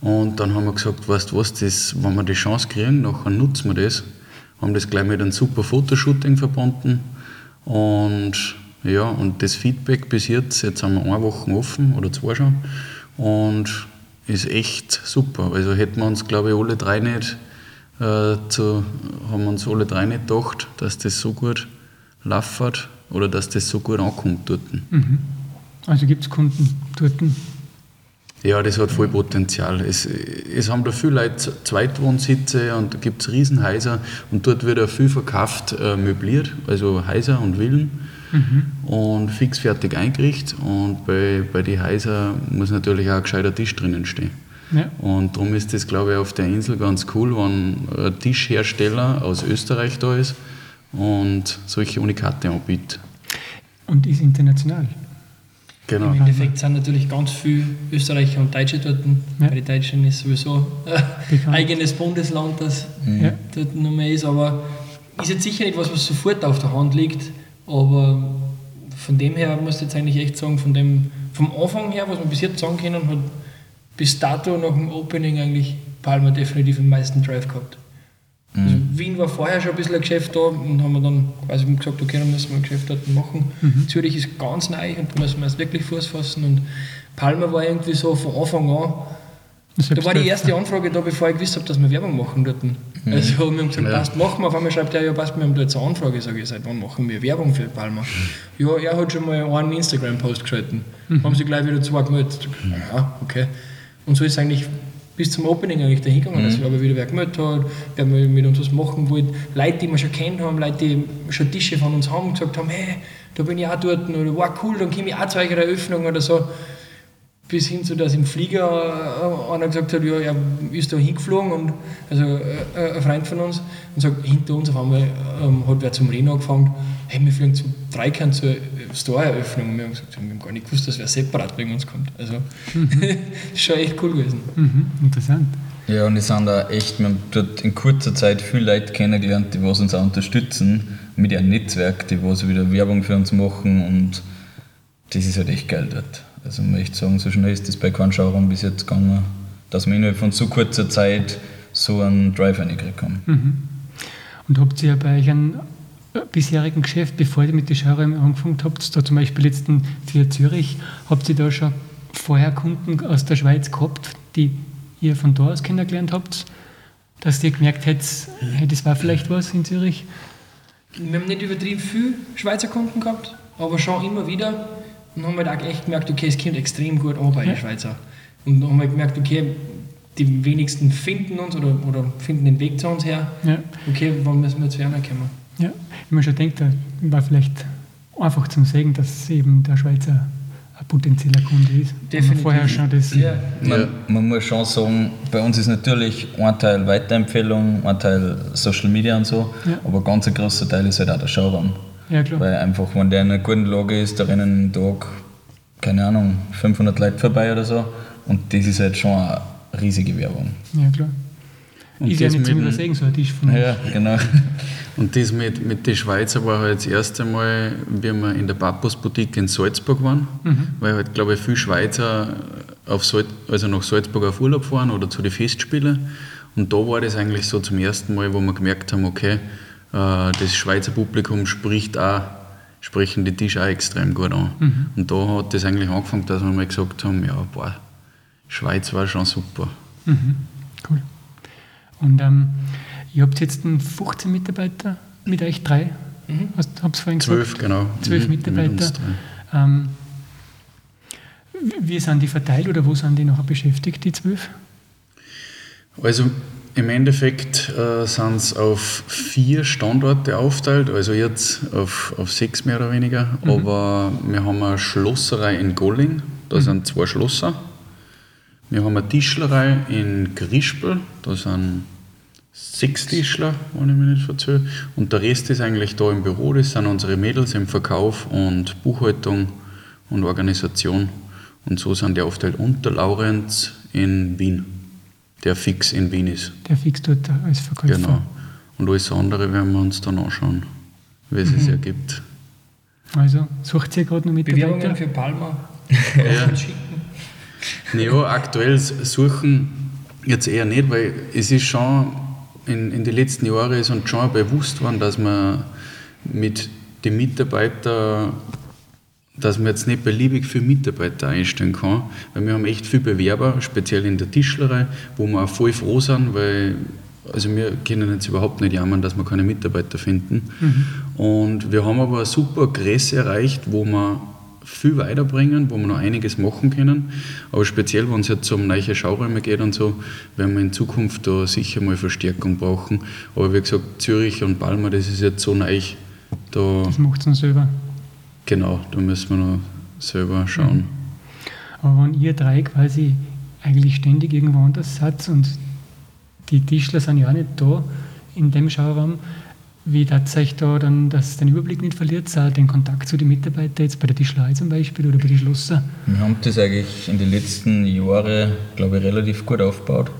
Und dann haben wir gesagt, weißt du was, das, wenn wir die Chance kriegen, nachher nutzen wir das. Haben das gleich mit einem super Fotoshooting verbunden. Und ja, und das Feedback bis jetzt, jetzt haben wir eine Woche offen oder zwei schon. Und ist echt super. Also hätten wir uns, glaube ich, alle drei nicht, äh, zu, haben uns alle drei nicht gedacht, dass das so gut läuft oder dass das so gut ankommt dort. Also gibt es Kunden dort. Ja, das hat voll Potenzial. Es, es haben da viele Leute Zweitwohnsitze und da gibt es Riesenhäuser und dort wird auch viel verkauft, äh, möbliert, also Häuser und Villen und fixfertig eingerichtet und bei, bei den Häusern muss natürlich auch ein gescheiter Tisch drinnen stehen. Ja. Und darum ist das, glaube ich, auf der Insel ganz cool, wenn ein Tischhersteller aus Österreich da ist und solche Unikate anbietet. Und ist international. Genau. Im Endeffekt sind natürlich ganz viele Österreicher und Deutsche dort. Ja. Bei den Deutschen ist sowieso (laughs) ein eigenes Bundesland, das Ja. dort noch mehr ist. Aber ist jetzt sicher nicht was, was sofort auf der Hand liegt. Aber von dem her muss ich jetzt eigentlich echt sagen, von dem, vom Anfang her, was wir bis jetzt sagen können, hat bis dato nach dem Opening eigentlich Palma definitiv den meisten Drive gehabt. Also Wien war vorher schon ein bisschen ein Geschäft da und haben wir dann quasi gesagt, okay, dann müssen wir ein Geschäft dort machen. Zürich ist ganz neu und da müssen wir jetzt wirklich Fuß fassen. Und Palma war irgendwie so von Anfang an Da war die erste Anfrage da, bevor ich gewusst habe, dass wir Werbung machen dürfen. Mhm. Also wir haben gesagt, ja. passt, machen wir. Auf einmal schreibt er, ja passt, wir haben da jetzt eine Anfrage. Sage ich, seit wann machen wir Werbung für Palma? Mhm. Ja, er hat schon mal einen Instagram-Post geschalten. Mhm. Haben sie gleich wieder zwei gemeldet. Ja, okay. Und so ist es eigentlich bis zum Opening eigentlich dahin gegangen, mhm. dass sich aber wieder wer gemeldet hat, wer mit uns was machen wollte. Leute, die wir schon kennt haben, Leute, die schon Tische von uns haben, gesagt haben, hey, da bin ich auch dort oder wow, cool, dann komme ich auch zu eurer Eröffnung oder so bis hin zu, dass im Flieger äh, einer gesagt hat, ja, er ist da hingeflogen und also äh, ein Freund von uns und sagt, hinter uns auf einmal ähm, hat wer zum Reden angefangen, hey, wir fliegen zum Dreikern zur Store-Eröffnung und wir haben gesagt, wir haben gar nicht gewusst, dass wer separat wegen uns kommt. Also mhm. das (laughs) ist schon echt cool gewesen. Mhm, interessant. Ja, und es sind da echt, wir haben dort in kurzer Zeit viele Leute kennengelernt, die was uns auch unterstützen mit ihrem Netzwerk, die was wieder Werbung für uns machen und das ist halt echt geil dort. Also man möchte sagen, so schnell ist das bei keinem Schauraum bis jetzt gegangen, dass wir innerhalb von so kurzer Zeit so einen Drive reingekriegt haben. Mhm. Und habt ihr bei euch einen äh, bisherigen Geschäft, bevor ihr mit den Schauräumen angefangen habt, da zum Beispiel letzten für Zürich, habt ihr da schon vorher Kunden aus der Schweiz gehabt, die ihr von da aus kennengelernt habt, dass ihr gemerkt hättet, hey, das war vielleicht was in Zürich? Wir haben nicht übertrieben viele Schweizer Kunden gehabt, aber schon immer wieder und haben halt auch echt gemerkt, okay, es kommt extrem gut an bei den Schweizer. Und dann haben wir halt gemerkt, okay, die wenigsten finden uns oder, oder finden den Weg zu uns her. Ja. Okay, wann müssen wir zu einer kommen? Ja, ich mir schon denkt, war vielleicht einfach zum Sagen, dass eben der Schweizer ein potenzieller Kunde ist. Definitiv. Vorher schon das. Ja. Man, man, muss schon sagen, bei uns ist natürlich ein Teil Weiterempfehlung, ein Teil Social Media und so, ja. aber ganz ein großer Teil ist halt auch der Schauraum. Ja, klar. Weil einfach, wenn der in einer guten Lage ist, da rennen am Tag, keine Ahnung, 500 Leute vorbei oder so. Und das ist halt schon eine riesige Werbung. Ja, klar. Und ist ja nicht zum Übersehen, so ein Tisch von Ja, genau. (laughs) Und das mit, mit den Schweizer war halt das erste Mal, wie wir in der Pappus Boutique in Salzburg waren, mhm. weil halt, glaube ich, viele Schweizer auf Salz, also nach Salzburg auf Urlaub fahren oder zu den Festspielen. Und da war das eigentlich so zum ersten Mal, wo wir gemerkt haben, okay, das Schweizer Publikum spricht auch, sprechen die Tische auch extrem gut an. Mhm. Und da hat das eigentlich angefangen, dass wir mal gesagt haben, ja, boah, Schweiz war schon super. Mhm. Cool. Und ähm, ihr habt jetzt 15 Mitarbeiter mit euch drei? Mhm. Hast, hab's vorhin Zwölf, gesagt? genau. Zwölf mhm. Mitarbeiter. Ähm, wie sind die verteilt oder wo sind die noch beschäftigt, die zwölf? Also im Endeffekt äh, sind es auf vier Standorte aufteilt, also jetzt auf, auf sechs mehr oder weniger. Mhm. Aber wir haben eine Schlosserei in Golling, da mhm. sind zwei Schlosser. Wir haben eine Tischlerei in Grispel, da sind sechs Tischler, wenn ich mich nicht verzähle. Und der Rest ist eigentlich da im Büro, das sind unsere Mädels im Verkauf und Buchhaltung und Organisation. Und so sind die aufteilt. Und der Laurenz in Wien der fix in Wien ist. Der fix dort als Verkäufer. Genau. Und alles andere werden wir uns dann anschauen, wie es mhm. sich ergibt. Also sucht ihr gerade noch mit Bewerbungen für Palma? (laughs) ja. ja, aktuell suchen jetzt eher nicht, weil es ist schon in, in den letzten Jahren ist uns schon bewusst worden, dass man mit den Mitarbeitern dass man jetzt nicht beliebig viele Mitarbeiter einstellen kann, weil wir haben echt viele Bewerber, speziell in der Tischlerei, wo wir auch voll froh sind, weil also wir können jetzt überhaupt nicht jammern, dass wir keine Mitarbeiter finden. Mhm. Und wir haben aber eine super Größe erreicht, wo wir viel weiterbringen, wo wir noch einiges machen können. Aber speziell, wenn es jetzt um neue Schauräume geht und so, werden wir in Zukunft da sicher mal Verstärkung brauchen. Aber wie gesagt, Zürich und Palma, das ist jetzt so neu. Da das macht es dann selber. Genau, da müssen wir noch selber schauen. Mhm. Aber wenn ihr drei quasi eigentlich ständig irgendwo anders seid und die Tischler sind ja auch nicht da in dem Schauraum, wie das euch da dann, dass den Überblick nicht verliert, den Kontakt zu den Mitarbeitern, jetzt bei der Tischlerei zum Beispiel oder bei den Schlosser? Wir haben das eigentlich in den letzten Jahren, glaube ich, relativ gut aufgebaut.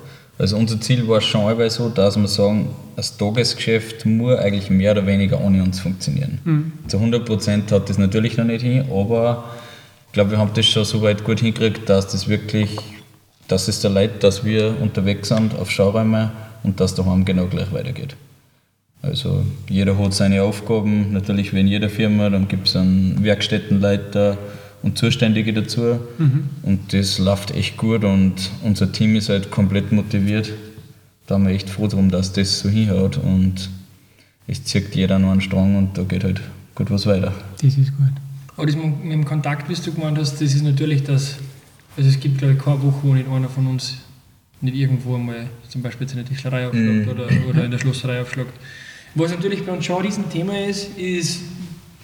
Also unser Ziel war schon einmal so, dass wir sagen, das Tagesgeschäft muss eigentlich mehr oder weniger ohne uns funktionieren. Mhm. Zu 100 Prozent hat das natürlich noch nicht hin, aber ich glaube, wir haben das schon so weit gut hingekriegt, dass das wirklich, dass es der Leid, dass wir unterwegs sind auf Schauräume und dass daheim genau gleich weitergeht. Also jeder hat seine Aufgaben, natürlich wie in jeder Firma, dann gibt es einen Werkstättenleiter und Zuständige dazu. Mhm. Und das läuft echt gut und unser Team ist halt komplett motiviert. Da sind wir echt froh drum, dass das so hinhaut und es zieht jeder noch einen Strang und da geht halt gut was weiter. Das ist gut. Aber das mit dem Kontakt, wie du gemeint hast, das ist natürlich das, also es gibt glaube ich keine Woche, wo nicht einer von uns nicht irgendwo einmal zum Beispiel in der Tischlerei aufschlagt mhm. oder, oder in der Schlosserei aufschlagt. Was natürlich bei uns schon ein Riesenthema ist, ist,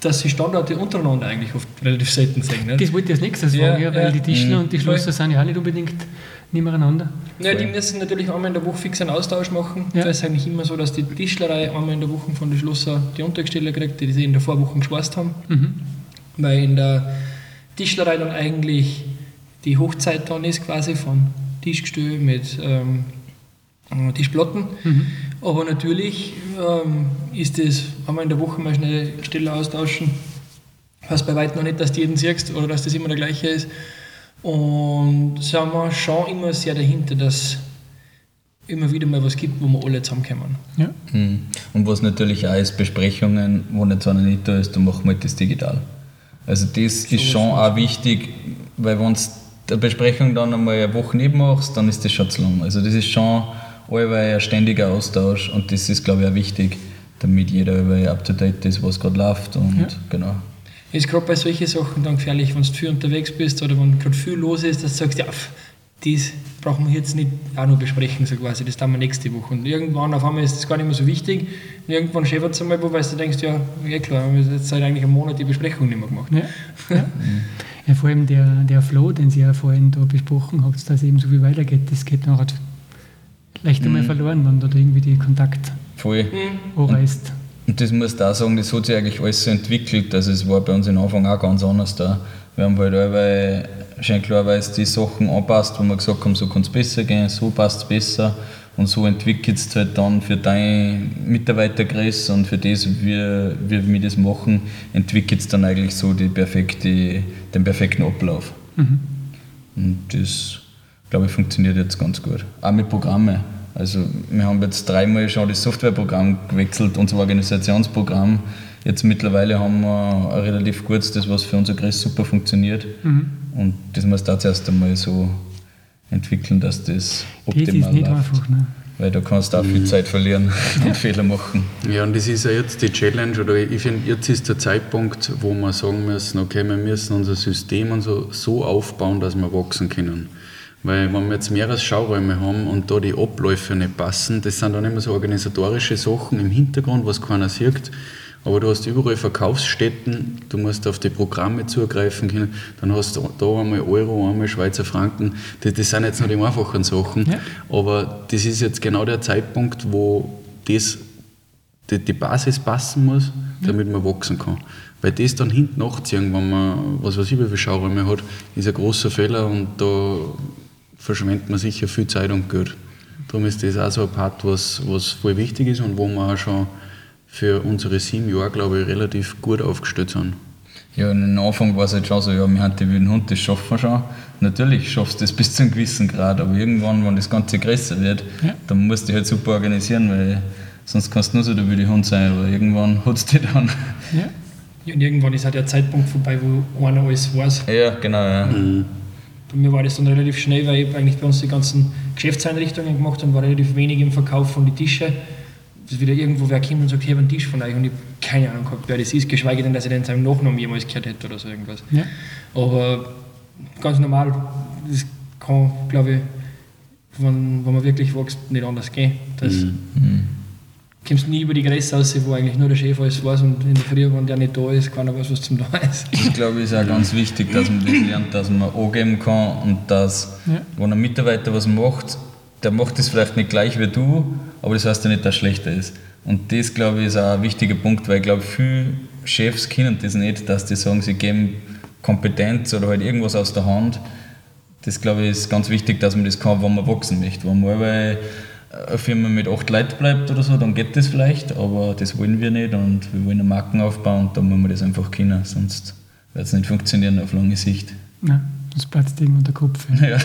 dass die Standorte untereinander eigentlich oft relativ selten sind. Ne? Das wollte ich als nächstes sagen, ja, weil ja. die Tischler mhm. und die Schlosser sind ja auch nicht unbedingt nebeneinander. Ja, die müssen natürlich einmal in der Woche fix einen Austausch machen. Ja. Das ist eigentlich immer so, dass die Tischlerei einmal in der Woche von den Schlosser die Untergesteller kriegt, die sie in der Vorwoche geschweißt haben. Mhm. Weil in der Tischlerei dann eigentlich die Hochzeit dann ist quasi von Tischgestell mit ähm, Tischplatten. Mhm. Aber natürlich ähm, ist das einmal in der Woche mal schnell Stelle austauschen. Heißt bei weitem noch nicht, dass du jeden siehst oder dass das immer der gleiche ist. Und sind wir schon immer sehr dahinter, dass immer wieder mal was gibt, wo wir alle zusammenkommen. Ja. Mhm. Und was natürlich auch ist, Besprechungen, wo nicht so einer nicht da ist, dann machen wir halt das digital. Also das so ist schon auch wichtig, weil wenn du eine Besprechung dann einmal eine Woche nicht machst, dann ist das schon zu lang. Also das ist schon allweil ein ständiger Austausch und das ist, glaube ich, auch wichtig, damit jeder up to date ist, was gerade läuft. Und ja. genau. Ist gerade bei solchen Sachen dann gefährlich, wenn du viel unterwegs bist oder wenn gerade viel los ist, dass du sagst, ja, dies brauchen wir jetzt nicht auch noch besprechen, so quasi, das tun wir nächste Woche. Und irgendwann auf einmal ist das gar nicht mehr so wichtig. Und irgendwann schäfert es einmal, wo weil du denkst, ja, ja klar, wir haben jetzt seit eigentlich einem Monat die Besprechung nicht mehr gemacht. Ja, ja. (laughs) ja vor allem der, der Flow, den Sie ja vorhin da besprochen haben, dass eben so viel weitergeht, das geht nachher leicht einmal mhm. verloren, wenn da irgendwie die Kontakt Voll. Mhm. anreißt. Und das muss da sagen, das hat sich eigentlich alles so entwickelt. Also es war bei uns am Anfang auch ganz anders da. Wir haben halt alle schon klarweise die Sachen anpasst, wo wir gesagt haben, so kann es besser gehen, so passt es besser. Und so entwickelt es halt dann für deine Mitarbeitergröße und für das, wie, wie wir das machen, entwickelt es dann eigentlich so die perfekte, den perfekten Ablauf. Mhm. Und das, glaube ich, funktioniert jetzt ganz gut. Auch mit Programmen. Also wir haben jetzt dreimal schon das Softwareprogramm gewechselt, unser Organisationsprogramm. Jetzt mittlerweile haben wir ein relativ gutes, das was für unser Kreis super funktioniert. Mhm. Und das muss da zuerst einmal so entwickeln, dass das optimal ist nicht läuft. Einfach, ne? Weil du kannst auch viel mhm. Zeit verlieren (laughs) und Fehler machen. Ja, und das ist ja jetzt die Challenge, oder ich finde, jetzt ist der Zeitpunkt, wo wir sagen müssen, okay, wir müssen unser System und so, so aufbauen, dass wir wachsen können. Weil wenn wir jetzt mehrere Schauräume haben und da die Abläufe nicht passen, das sind dann immer so organisatorische Sachen im Hintergrund, was keiner sieht. Aber du hast überall Verkaufsstätten, du musst auf die Programme zugreifen können, dann hast du da einmal Euro, einmal Schweizer Franken. Das, das sind jetzt nicht die einfachen Sachen, ja. aber das ist jetzt genau der Zeitpunkt, wo das, die, die Basis passen muss, damit man wachsen kann. Weil das dann hinten nachziehen, wenn man, was weiß ich, wie viele Schauräume hat, ist ein großer Fehler und da verschwendet man sicher viel Zeit und Geld. Darum ist das auch so ein Part, was, was voll wichtig ist und wo wir auch schon für unsere sieben Jahre, glaube ich, relativ gut aufgestellt sind. Ja, am Anfang war es halt schon so, ja, wir haben die wilden Hund, das schaffen wir schon. Natürlich schaffst du das bis zu einem gewissen Grad, aber irgendwann, wenn das Ganze größer wird, ja. dann musst du dich halt super organisieren, weil sonst kannst du nur so der wilde Hund sein, aber irgendwann hat es dich dann. Ja. Und irgendwann ist halt der Zeitpunkt vorbei, wo einer alles weiß. Ja, genau, ja. Mhm. Bei mir war das dann relativ schnell, weil ich eigentlich bei uns die ganzen Geschäftseinrichtungen gemacht habe, war relativ wenig im Verkauf von den Tischen. Dass wieder irgendwo wer kommt und sagt, ich habe einen Tisch von euch und ich habe keine Ahnung gehabt, wer das ist, geschweige denn, dass ich den seinem Nachnamen jemals gehört hätte oder so irgendwas. Ja. Aber ganz normal, das kann, glaube ich, wenn, wenn man wirklich wächst, nicht anders gehen. Das, mhm. Kommst nie über die Grenze raus, wo eigentlich nur der Chef alles weiß und in der Früh, wenn der nicht da ist, keiner weiß, was zum da ist. Ich glaube, es ist auch ganz wichtig, dass man das lernt, dass man angeben kann und dass, ja. wenn ein Mitarbeiter was macht, der macht das vielleicht nicht gleich wie du, aber das heißt ja nicht, dass er schlechter ist. Und das, glaube ich, ist auch ein wichtiger Punkt, weil ich glaube, viele Chefs kennen das nicht, dass die sagen, sie geben Kompetenz oder halt irgendwas aus der Hand. Das, glaube ich, ist ganz wichtig, dass man das kann, wenn man wachsen möchte. Wenn man eine Firma mit acht Leuten bleibt oder so, dann geht das vielleicht, aber das wollen wir nicht und wir wollen eine Marken aufbauen und dann müssen wir das einfach können, sonst wird es nicht funktionieren auf lange Sicht. Nein, das platzt irgendwo der Kopf. Ja.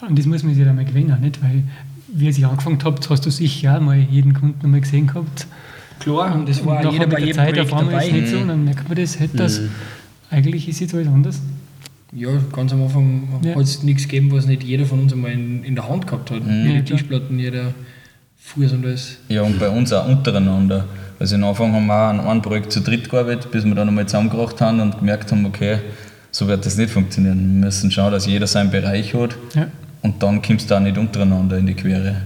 (laughs) und das muss man sich dann mal gewinnen, nicht? Weil, wie ihr sich angefangen habt, hast du sicher auch mal jeden Kunden mal gesehen gehabt. Klar, und das war und jeder bei jedem Zeit Projekt auf einmal dabei. Ist nicht so, dann merkt man das, hätte das. Mhm eigentlich ist jetzt alles anders. Ja, ganz am Anfang Ja. hat es nichts gegeben, was nicht jeder von uns einmal in, in der Hand gehabt hat. Mhm. Jede. Tischplatten, jeder Fuß und alles. Ja, und bei uns auch untereinander. Also am Anfang haben wir auch an einem Projekt zu dritt gearbeitet, bis wir dann einmal zusammengebracht haben und gemerkt haben, okay, so wird das nicht funktionieren. Wir müssen schauen, dass jeder seinen Bereich hat Ja. und dann kommst du auch nicht untereinander in die Quere.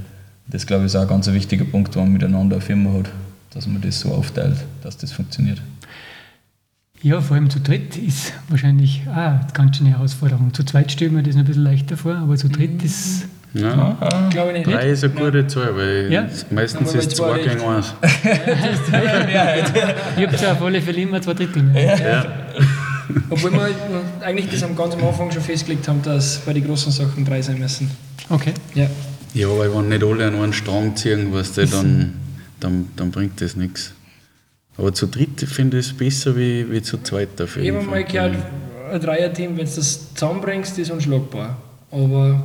Das glaube ich ist auch ein ganz wichtiger Punkt, wenn man miteinander eine Firma hat, dass man das so aufteilt, dass das funktioniert. Ja, vor allem zu dritt ist wahrscheinlich auch eine ganz schöne Herausforderung. Zu zweit stellen wir das noch ein bisschen leichter vor, aber zu dritt ist. Ja. Glaube ich nicht. Drei ist eine gute Zahl, weil Ja. meistens Aber ist zwei zwei gegen eins. (laughs) Ich habe ja auf alle Fälle immer zwei Drittel. mehr. Ja. (laughs) Obwohl wir eigentlich das am ganz am Anfang schon festgelegt haben, dass bei den großen Sachen drei sein müssen. Okay. Ja. ja, weil wenn nicht alle an einen Strang ziehen, weißt du, dann, dann, dann bringt das nichts. Aber zu dritt finde ich es besser wie, wie zu zweit dafür. Ich habe mal gehört, ein Dreierteam, wenn du das zusammenbringst, ist unschlagbar. Aber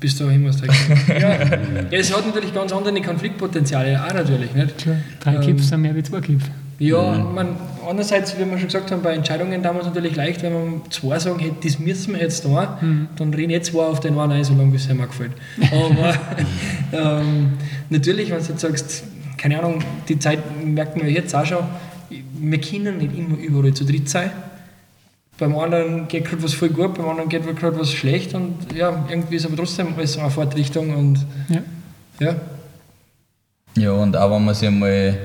bis dahin musst du halt ja. ja, es hat natürlich ganz andere Konfliktpotenziale, auch natürlich. Nicht? Klar, drei Ähm, Kips sind mehr wie zwei Kips. Ja, man, andererseits, wie wir schon gesagt haben, bei Entscheidungen damals natürlich leicht, wenn man zwei sagen, hey, das müssen wir jetzt da, dann reden jetzt zwei auf den einen ein, solange bis es auch gefällt. Aber (laughs) (laughs) ähm, natürlich, wenn du jetzt sagst, keine Ahnung, die Zeit merkt man ja jetzt auch schon, wir können nicht immer überall zu dritt sein. Beim anderen geht gerade was voll gut, beim anderen geht gerade was schlecht und ja, irgendwie ist aber trotzdem alles eine Fahrtrichtung und Ja. ja. Ja, und auch wenn man sich einmal,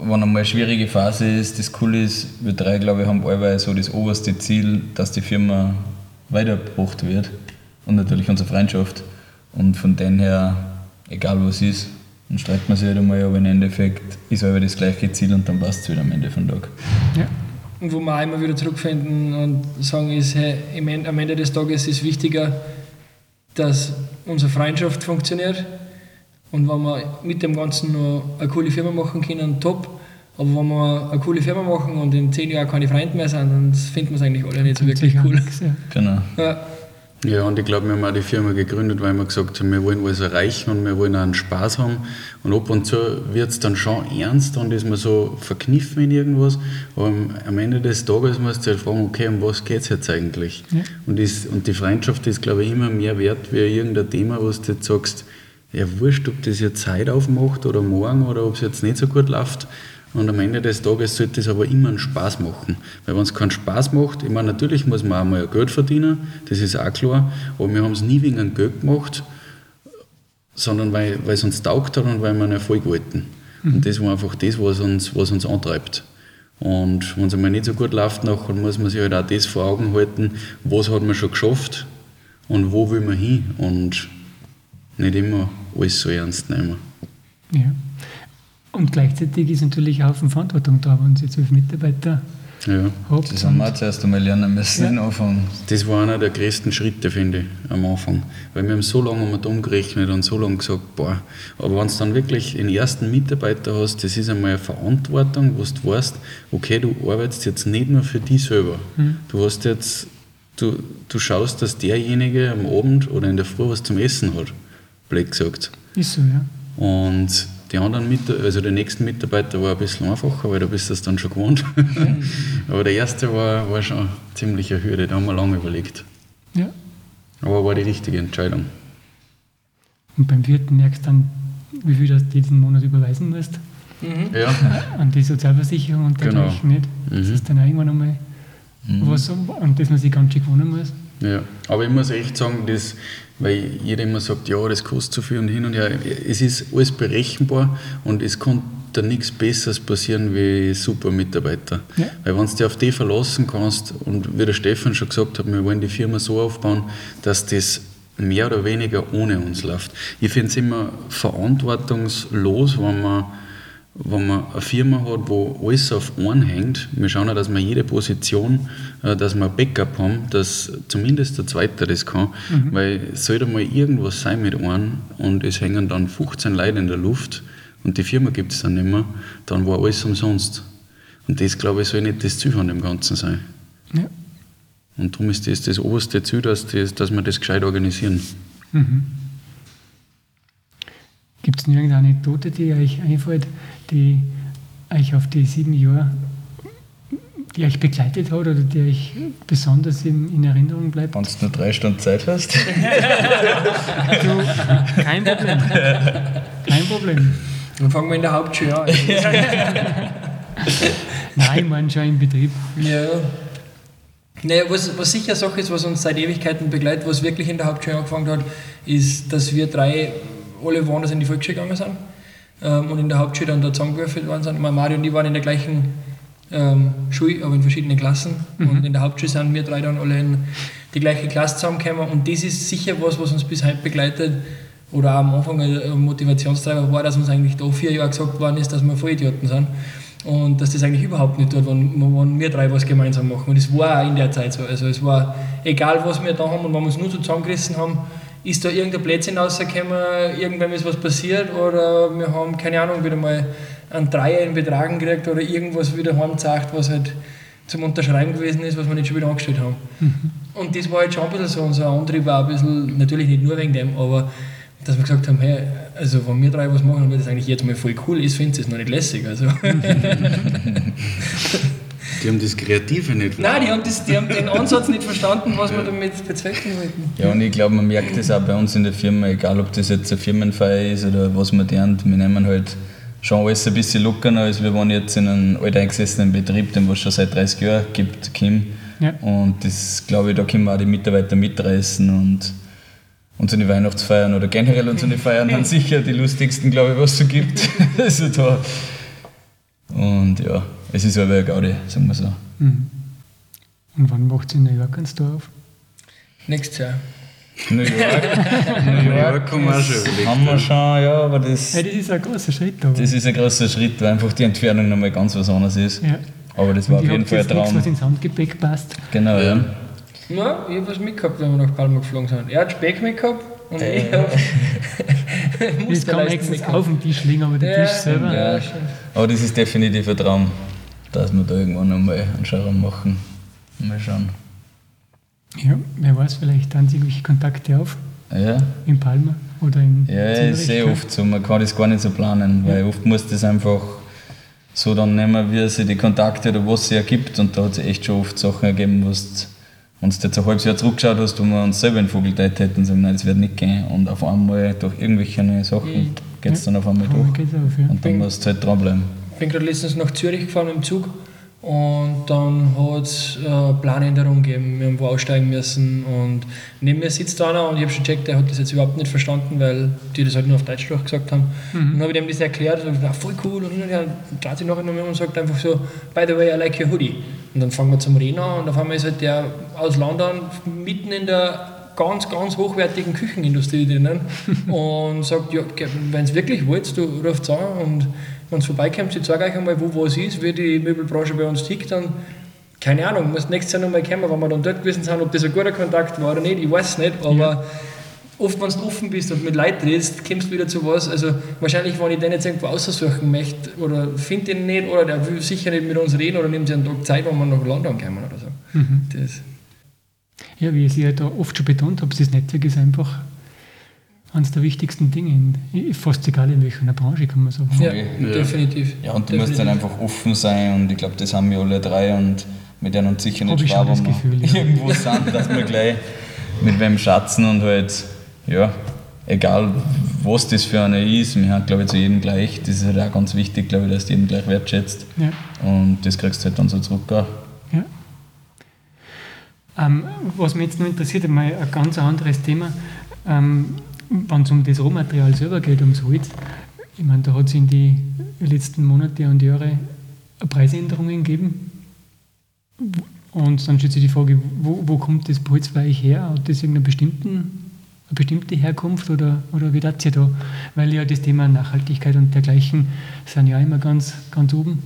wenn einmal eine schwierige Phase ist, das Coole ist, wir drei, glaube ich, haben allweil so das oberste Ziel, dass die Firma weitergebracht wird und natürlich unsere Freundschaft. Und von dem her, egal was ist, dann streitet man sich halt einmal, aber im Endeffekt ist aber das gleiche Ziel und dann passt es wieder am Ende vom Tag. Ja. Und wo wir auch immer wieder zurückfinden und sagen, ist, hey, am Ende des Tages ist wichtiger, dass unsere Freundschaft funktioniert. Und wenn wir mit dem Ganzen noch eine coole Firma machen können, top. Aber wenn wir eine coole Firma machen und in zehn Jahren keine Freunde mehr sind, dann finden wir es eigentlich alle nicht so wirklich cool. ja. Genau. Ja, Ja, und ich glaube, wir haben auch die Firma gegründet, weil wir gesagt haben, wir wollen was erreichen und wir wollen auch einen Spaß haben. Und ab und zu wird es dann schon ernst und ist man so verkniffen in irgendwas. Aber am- Ende des Tages musst du halt fragen, okay, um was geht es jetzt eigentlich? Ja. Und, ist, und die Freundschaft ist, glaube ich, immer mehr wert wie irgendein Thema, wo du jetzt sagst, ja, wurscht, ob das jetzt heute aufmacht oder morgen oder ob es jetzt nicht so gut läuft. Und am Ende des Tages sollte es aber immer einen Spaß machen. Weil wenn es keinen Spaß macht, ich meine, natürlich muss man auch mal Geld verdienen, das ist auch klar, aber wir haben es nie wegen einem Geld gemacht, sondern weil, weil es uns taugt hat und weil wir einen Erfolg wollten. Und das war einfach das, was uns, was uns antreibt. Und wenn es einmal nicht so gut läuft, nachher muss man sich halt auch das vor Augen halten, was hat man schon geschafft und wo will man hin und nicht immer alles so ernst nehmen. ja. Und gleichzeitig ist natürlich auch Haufen Verantwortung da, wenn Sie zwölf Mitarbeiter Ja. habt. Das haben wir auch zuerst einmal lernen müssen Ja. am Anfang. Das war einer der größten Schritte, finde ich, am Anfang. Weil wir haben so lange damit umgerechnet und so lange gesagt, boah, aber wenn du dann wirklich den ersten Mitarbeiter hast, das ist einmal eine Verantwortung, wo du weißt, okay, du arbeitest jetzt nicht nur für dich selber. Du hast jetzt, du, du schaust, dass derjenige am Abend oder in der Früh was zum Essen hat, blöd gesagt. Ist so, ja. Und die anderen Mitarbeiter, also der nächsten Mitarbeiter war ein bisschen einfacher, weil da bist du das dann schon gewohnt. (laughs) Aber der erste war, war schon eine ziemliche Hürde, da haben wir lange überlegt. ja. Aber war die richtige Entscheidung. Und beim vierten merkst du dann, wie viel du diesen Monat überweisen musst Ja, (laughs) an die Sozialversicherung und Genau. dergleichen nicht. Das Mhm. ist dann auch irgendwann einmal was, an das man sich ganz schön gewohnen muss. Ja. Aber ich muss echt sagen, das, weil jeder immer sagt, ja, das kostet so viel und hin und her. Es ist alles berechenbar und es kann da nichts Besseres passieren wie super Mitarbeiter. Ja. Weil wenn du dich auf die verlassen kannst und wie der Stefan schon gesagt hat, wir wollen die Firma so aufbauen, dass das mehr oder weniger ohne uns läuft. Ich finde es immer verantwortungslos, wenn man, wenn man eine Firma hat, wo alles auf einen hängt. Wir schauen ja, dass wir jede Position, äh, dass wir ein Backup haben, dass zumindest der Zweite das kann. Weil es sollte mal irgendwas sein mit einem und es hängen dann 15 Leute in der Luft und die Firma gibt es dann nicht mehr, dann war alles umsonst. Und das, glaube ich, soll nicht das Ziel von dem Ganzen sein. Ja. Und darum ist das das oberste Ziel, dass, das, dass wir das gescheit organisieren. Mhm. Gibt es irgendeine Anekdote, die euch einfällt, die euch auf die sieben Jahre die euch begleitet hat oder die euch besonders in, in Erinnerung bleibt? Wenn du nur drei Stunden Zeit hast. (laughs) du, kein Problem. Kein Problem. Dann fangen wir in der Hauptschule an. (laughs) Nein, meine schon im Betrieb. Ja. Naja, was, was sicher Sache ist, was uns seit Ewigkeiten begleitet, was wirklich in der Hauptschule angefangen hat, ist, dass wir drei alle woanders in die Volksschule gegangen sind ähm, und in der Hauptschule dann da zusammengewürfelt worden sind. Meine, Mario und ich waren in der gleichen ähm, Schule, aber in verschiedenen Klassen. Mhm. Und in der Hauptschule sind wir drei dann alle in die gleiche Klasse zusammengekommen. Und das ist sicher was, was uns bis heute begleitet oder auch am Anfang ein Motivationstreiber war, dass uns eigentlich da vier Jahre gesagt worden ist, dass wir Vollidioten sind. Und dass das eigentlich überhaupt nicht tut, wenn, wenn wir drei was gemeinsam machen. Und es war auch in der Zeit so. Also es war egal, was wir da haben und wenn wir uns nur so zusammengerissen haben, ist da irgendein Plätzchen rausgekommen, irgendwann ist was passiert oder wir haben, keine Ahnung, wieder mal einen Dreier in Betragen gekriegt oder irgendwas wieder heimgezeigt, was halt zum Unterschreiben gewesen ist, was wir nicht schon wieder angestellt haben. Mhm. Und das war halt schon ein bisschen so unser Antrieb, war ein bisschen, natürlich nicht nur wegen dem, aber dass wir gesagt haben, hey, also wenn wir drei was machen, und das eigentlich jetzt mal voll cool ist, finde ich es noch nicht lässig. Also. (laughs) (laughs) Die haben das Kreative nicht verstanden. Nein, die haben, das, die haben den Ansatz nicht verstanden, was wir damit bezwecken wollten. Ja, und ich glaube, man merkt das auch bei uns in der Firma, egal ob das jetzt eine Firmenfeier ist oder was man lernt, wir nehmen halt schon alles ein bisschen lockerer, als wir waren jetzt in einem alteingesessenen Betrieb, den es schon seit 30 Jahren gibt, Kim. Ja. Und das, glaube ich, da können wir auch die Mitarbeiter mitreißen und unsere Weihnachtsfeiern oder generell unsere Feiern sind (laughs) sicher die lustigsten, glaube ich, was es so gibt. (laughs) also da. Und ja, es ist aber eine Gaudi, sagen wir so. Mhm. Und wann macht ihr in New York ein Store auf? Nächstes Jahr. New York, (laughs) New York haben wir schon. Haben wir schon, ja, aber das, ja, das ist ein großer Schritt. Aber. Das ist ein großer Schritt, weil einfach die Entfernung nochmal ganz was anderes ist. Ja. Aber das war auf jeden Fall ein Traum. Nichts, was ins Handgepäck passt. Genau, ja. ja. Ich habe was mitgehabt, wenn wir nach Palma geflogen sind. Er hat Speck mitgehabt und äh. ich habe Das (laughs) kann man auf den Tisch legen, aber der ja, Tisch selber. Ja, aber das ist definitiv ein Traum, dass wir da irgendwann nochmal einen Schauen machen. Mal schauen. Ja, wer weiß, vielleicht Sie irgendwelche Kontakte auf. Ja. In Palma oder in Ja, ist sehr oft so. Man kann das gar nicht so planen, ja. weil oft muss das einfach so dann nehmen, wie es die Kontakte oder was sie ergibt. Und da hat es echt schon oft Sachen ergeben, was wenn du jetzt ein halbes Jahr zurückgeschaut hast, wo wir uns selber in Vogelteit hätten und sagen, nein, das wird nicht gehen. Und auf einmal durch irgendwelche neue Sachen geht es dann auf einmal durch. Auf, ja. Und dann musst du halt dranbleiben. Ich bin gerade letztens nach Zürich gefahren im Zug und dann hat es äh, Planänderung gegeben. Wir haben wo aussteigen müssen und neben mir sitzt einer und ich habe schon gecheckt, der hat das jetzt überhaupt nicht verstanden, weil die das halt nur auf Deutsch gesagt haben. Mhm. Und dann habe ich dem das erklärt und gesagt, voll cool. Und dann dreht sich nachher noch und sagt einfach so, by the way, I like your hoodie. Und dann fangen wir zum Reden an und auf einmal ist halt der aus London mitten in der ganz, ganz hochwertigen Küchenindustrie drinnen (laughs) und sagt, ja, wenn es wirklich wollt, du ruft an und wenn es vorbeikommt, ich zeige euch einmal, wo was ist, wie die Möbelbranche bei uns tickt, dann keine Ahnung, muss nächstes Jahr nochmal kommen, wenn wir dann dort gewesen sind, ob das ein guter Kontakt war oder nicht, ich weiß es nicht, aber ja. oft, wenn du offen bist und mit Leuten redest, kommst du wieder zu was, also wahrscheinlich, wenn ich den jetzt irgendwo aussuchen möchte oder finde ihn nicht oder der will sicher nicht mit uns reden oder nimmt sich einen Tag Zeit, wenn wir nach London kommen oder so. Mhm. Das. Ja, wie ich ja da oft schon betont habe, das Netzwerk ist einfach eines der wichtigsten Dinge, in, fast egal in welcher Branche, kann man sagen. Ja, ja. definitiv. Ja, und du definitiv. musst dann einfach offen sein und ich glaube, das haben wir alle drei und mit denen uns sicher nicht schwer, wenn wir Gefühl, ja. (laughs) irgendwo sind, dass wir gleich mit wem schatzen und halt, ja, egal was das für eine ist, wir haben glaube ich zu jedem gleich, das ist halt auch ganz wichtig, glaube ich, dass du jeden gleich wertschätzt ja. und das kriegst du halt dann so zurück auch. Ähm, was mich jetzt noch interessiert, mal ein ganz anderes Thema. Ähm, wenn es um das Rohmaterial selber geht, ums Holz, ich meine, da hat es in den letzten Monate und Jahre Preisänderungen gegeben. Und dann stellt sich die Frage, wo, wo kommt das Holz bei euch her? Hat das irgendeine bestimmten, eine bestimmte Herkunft oder, oder wie das ihr da? Weil ja das Thema Nachhaltigkeit und dergleichen sind ja immer ganz, ganz oben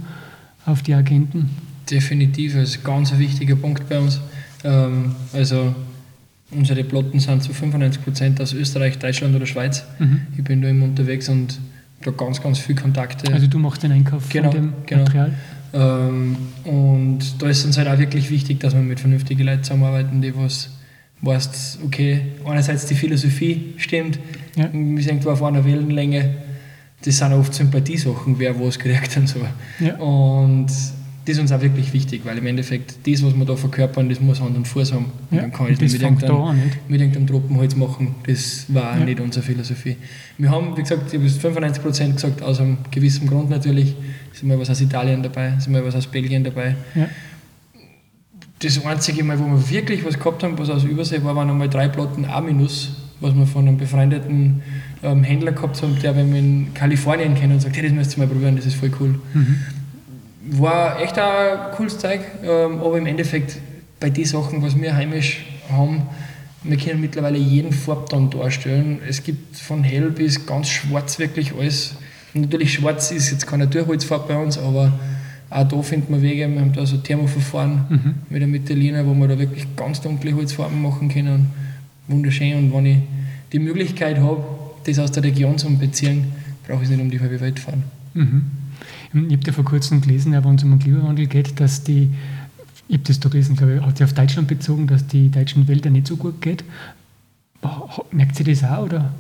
auf die Agenten. Definitiv, das ist ein ganz wichtiger Punkt bei uns. Ähm, also Unsere Plotten sind zu 95% aus Österreich, Deutschland oder Schweiz. Mhm. Ich bin da immer unterwegs und da ganz, ganz viele Kontakte. Also du machst den Einkauf genau, von dem genau. Material? Ähm, und da ist es uns halt auch wirklich wichtig, dass wir mit vernünftigen Leuten zusammenarbeiten, die was weißt, okay, einerseits die Philosophie stimmt, ja. wir sind irgendwo auf einer Wellenlänge, das sind oft Sympathiesachen, wer was kriegt und so. Ja. Und das ist uns auch wirklich wichtig, weil im Endeffekt das, was wir da verkörpern, das muss Hand und Fuß haben. Ja, dann kann ich das das mit irgendeinem, mit irgendeinem Tropenholz machen. Das war Ja. nicht unsere Philosophie. Wir haben, wie gesagt, ich habe es 95% gesagt, aus einem gewissen Grund natürlich. Ist mal was aus Italien dabei, ist mal was aus Belgien dabei. Ja. Das einzige Mal, wo wir wirklich was gehabt haben, was aus Übersee war, waren einmal drei Platten A-, was wir von einem befreundeten ähm, Händler gehabt haben, der wenn wir in Kalifornien kennen und sagt, hey, das müsst ihr mal probieren, das ist voll cool. Mhm. War echt ein cooles Zeug, ähm, aber im Endeffekt bei den Sachen, was wir heimisch haben, wir können mittlerweile jeden Farbton darstellen. Es gibt von hell bis ganz schwarz wirklich alles. Natürlich schwarz ist jetzt keine Durchholzfarbe bei uns, aber auch da finden wir Wege. Wir haben da so Thermoverfahren Mhm. mit der Mitteliner, wo wir da wirklich ganz dunkle Holzfarben machen können. Wunderschön. Und wenn ich die Möglichkeit habe, das aus der Region zu beziehen, brauche ich es nicht um die halbe Welt fahren. Mhm. Ich habe ja vor kurzem gelesen, wenn es um den Klimawandel geht, dass die, ich habe das da gelesen, glaube ich, hat sich auf Deutschland bezogen, dass die deutschen Wälder nicht so gut geht. Merkt sie das auch, oder?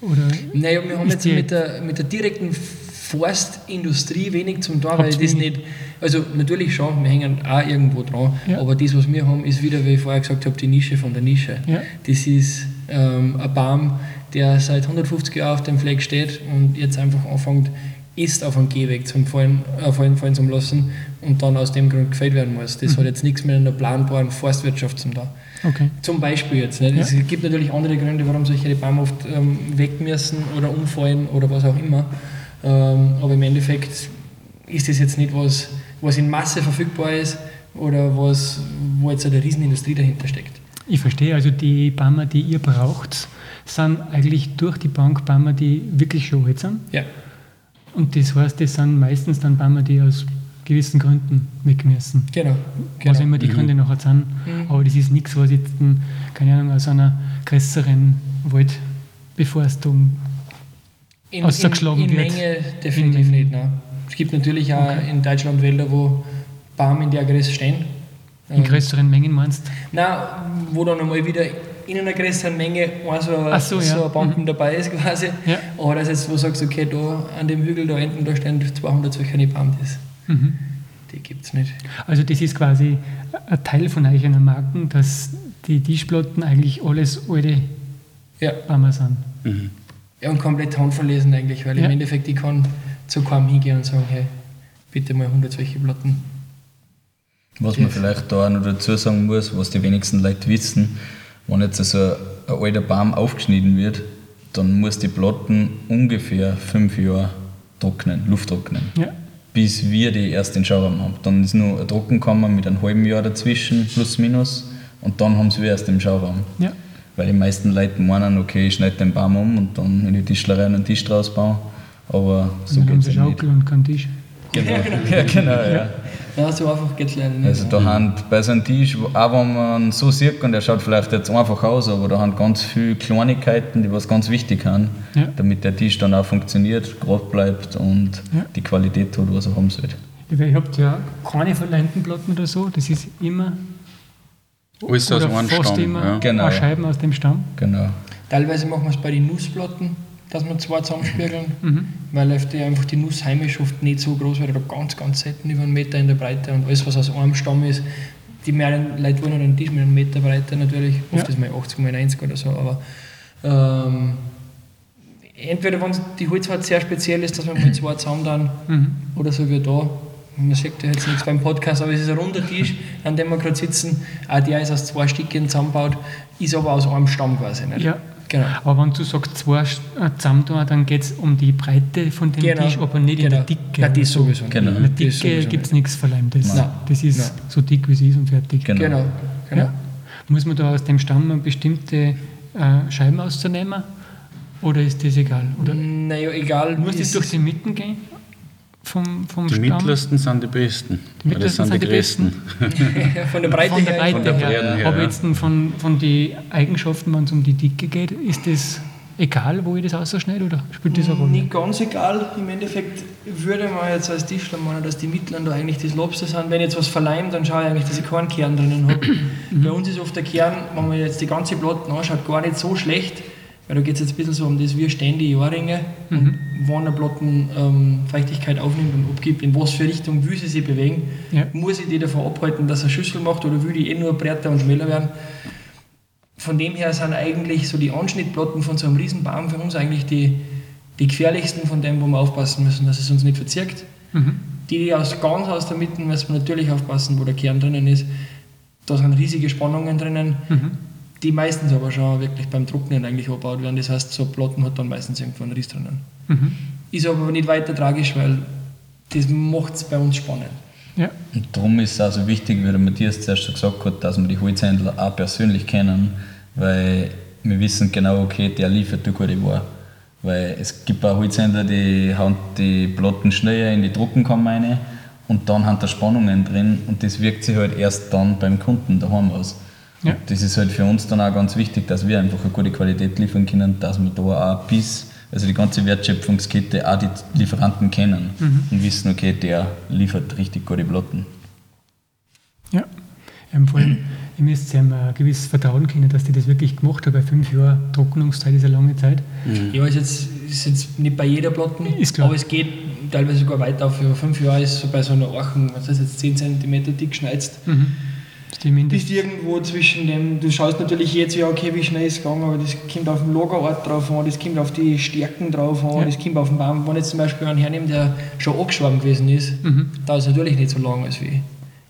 oder Naja, wir haben jetzt mit der, mit der direkten Forstindustrie wenig zum tun, Habt weil ihr das nicht. Also, natürlich schon, wir hängen auch irgendwo dran, Ja. aber das, was wir haben, ist wieder, wie ich vorher gesagt habe, die Nische von der Nische. Ja. Das ist ähm, ein Baum, der seit 150 Jahren auf dem Fleck steht und jetzt einfach anfängt, ist auf einen Gehweg zum Fallen, äh, fallen, fallen zu lassen und dann aus dem Grund gefällt werden muss. Mhm. Das hat jetzt nichts mit einer planbaren Forstwirtschaft zu tun. okay. Zum Beispiel jetzt. Nicht? Ja. Es gibt natürlich andere Gründe, warum solche Bäume oft ähm, weg müssen oder umfallen oder was auch immer. Ähm, aber im Endeffekt ist das jetzt nicht was, was in Masse verfügbar ist oder was, wo jetzt eine Riesenindustrie dahinter steckt. Ich verstehe, also die Bäume, die ihr braucht, sind eigentlich durch die Bank Bäume, die wirklich schon alt sind. Ja, Und das heißt, das sind meistens dann Bäume, die aus gewissen Gründen weg müssen. genau. Was genau. immer die Gründe nachher sind. Mhm. Aber das ist nichts, was jetzt, ein, keine Ahnung, aus einer größeren Waldbeforstung In, ausgeschlagen in, in wird. Menge definitiv In nicht. Nein. Es gibt natürlich auch Okay. in Deutschland Wälder, wo Bäume in der Größe stehen. in größeren Mengen meinst. Nein, wo dann einmal wieder in einer größeren Menge ein so, Ach so, so, ja. ein Bomben dabei ist quasi. Ja. Aber das jetzt, wo du sagst, okay, da an dem Hügel da hinten, da stehen 200 solche das, Mhm. die gibt es nicht. Also das ist quasi ein Teil von euch einer Marken, dass die Tischplatten eigentlich alles alte Ja. Bäume sind. Mhm. ja, und komplett handverlesen eigentlich, weil Ja. im Endeffekt ich kann zu keinem hingehen und sagen, hey, bitte mal 100 solche Platten. Was man vielleicht da auch noch dazu sagen muss, was die wenigsten Leute wissen, wenn jetzt also ein alter Baum aufgeschnitten wird, dann muss die Platten ungefähr fünf Jahre trocknen, Luft trocknen, Ja. bis wir die erst in den Schauraum haben. Dann ist nur eine Trockenkammer mit einem halben Jahr dazwischen, plus minus, und dann haben sie wir erst im Schauraum. Ja. Weil die meisten Leute meinen, okay, ich schneide den Baum um und dann in die Tischlerei einen Tisch draus bauen. Aber so geht sie es nicht. Schaukel und keinen Tisch. Genau, ja, genau (laughs) ja. Ja, so einfach geht es leider nicht. Also da haben bei so einem Tisch, auch wenn man so sieht und der schaut vielleicht jetzt einfach aus, aber da haben ganz viele Kleinigkeiten, die was ganz wichtig sind, Ja. damit der Tisch dann auch funktioniert, gerade bleibt und Ja. die Qualität hat, was er haben sollte. Ja, Ihr habt ja keine verleimten Platten oder so, das ist immer Alles aus oder einem fast Stamm. immer Ja. Genau. Scheiben aus dem Stamm. Genau. Teilweise machen wir es bei den Nussplatten, dass wir zwei zusammenspiegeln, Mhm. weil oft die einfach die Nuss heimisch oft nicht so groß wäre, oder ganz, ganz selten über einen Meter in der Breite und alles, was aus einem Stamm ist, die mehreren Leute wollen einen Tisch mit einem Meter Breite natürlich, oft Ja. ist mal 80 mal 90 oder so, aber ähm, entweder wenn die Holzart sehr speziell ist, dass man mal zwei zusammen dann Mhm. oder so wie da. Man sieht ja jetzt nichts beim Podcast, aber es ist ein runder Tisch, an dem wir gerade sitzen. Auch der ist aus zwei Stückchen zusammengebaut, ist aber aus einem Stamm quasi. Nicht? Ja. Genau. Aber wenn du sagst, zwei äh, zusammen da, dann geht es um die Breite von dem Genau. Tisch, aber nicht in Genau. der Dicke. Ja, oder das so. sowieso. Genau. In der Dicke gibt es nichts Verleimtes. Nein. Das ist Nein. so dick, wie es ist und fertig. Genau. Genau, genau. Ja. Muss man da aus dem Stamm bestimmte äh, Scheiben auszunehmen? Oder ist das egal? Oder Naja, egal. muss das durch die Mitten gehen? Vom, vom Die Stamm? mittlersten sind die besten. Die mittlersten sind sind die die besten. (laughs) von der Breite Von der her. Breite Von der her. Breite her, Aber ja. jetzt von, von den Eigenschaften, wenn es um die Dicke geht, ist das egal, wo ich das ausschneide oder spielt das eine Rolle? Nicht ganz egal. Im Endeffekt würde man jetzt als Tischler meinen, dass die Mittleren da eigentlich das Lobste sind. Wenn ich jetzt was verleimt, dann schaue ich eigentlich, dass ich keinen Kern drinnen habe. (clears throat) Bei uns ist oft der Kern, wenn man jetzt die ganze Platte anschaut, gar nicht so schlecht, weil da geht es jetzt ein bisschen so um das, wir stehen die Jahrringe. Und wann eine Platten ähm, Feuchtigkeit aufnimmt und abgibt, in was für Richtung will sie sich bewegen. Ja. Muss ich die davon abhalten, dass er Schüssel macht oder will die eh nur breiter und schmäler werden? Von dem her sind eigentlich so die Anschnittplatten von so einem Riesenbaum für uns eigentlich die, die gefährlichsten von dem, wo wir aufpassen müssen, dass es uns nicht verzirkt. Mhm. Die, die aus, ganz aus der Mitte müssen wir natürlich aufpassen, wo der Kern drinnen ist. Da sind riesige Spannungen drinnen, Mhm. Die meistens aber schon wirklich beim Trocknen eigentlich abgebaut werden. Das heißt, so Platten hat dann meistens irgendwo einen Riss drinnen. Mhm. Ist aber nicht weiter tragisch, weil das macht es bei uns spannend. Ja. Und darum ist es auch so wichtig, wie der Matthias zuerst schon gesagt hat, dass wir die Holzhändler auch persönlich kennen, weil wir wissen genau, okay, der liefert eine gute Ware. Weil es gibt auch Holzhändler, die hauen die Platten schneller in die Druckenkammer rein und dann haben da Spannungen drin und das wirkt sich halt erst dann beim Kunden daheim aus. Ja. Das ist halt für uns dann auch ganz wichtig, dass wir einfach eine gute Qualität liefern können, dass wir da auch bis, also die ganze Wertschöpfungskette, auch die Lieferanten kennen und wissen, okay, der liefert richtig gute Platten. Ja. Ähm, vor allem, ihr müsst ja ein gewisses Vertrauen kennen, dass die das wirklich gemacht haben. Bei fünf Jahren Trocknungszeit ist eine lange Zeit. Ja, ist jetzt, ist jetzt nicht bei jeder Platten, Ist klar. aber es geht teilweise sogar weiter auf. Über fünf Jahre ist so bei so einer Orchen, was heißt jetzt 10 cm dick geschneizt. Mhm. Bist irgendwo zwischen dem, du schaust natürlich jetzt, ja, okay, wie schnell ist es gegangen, aber das kommt auf den Lagerort drauf an, das kommt auf die Stärken drauf an, Ja. das kommt auf den Baum. Wenn ich jetzt zum Beispiel einen hernehme, der schon angeschwommen gewesen ist, Mhm. da ist es natürlich nicht so lang als wie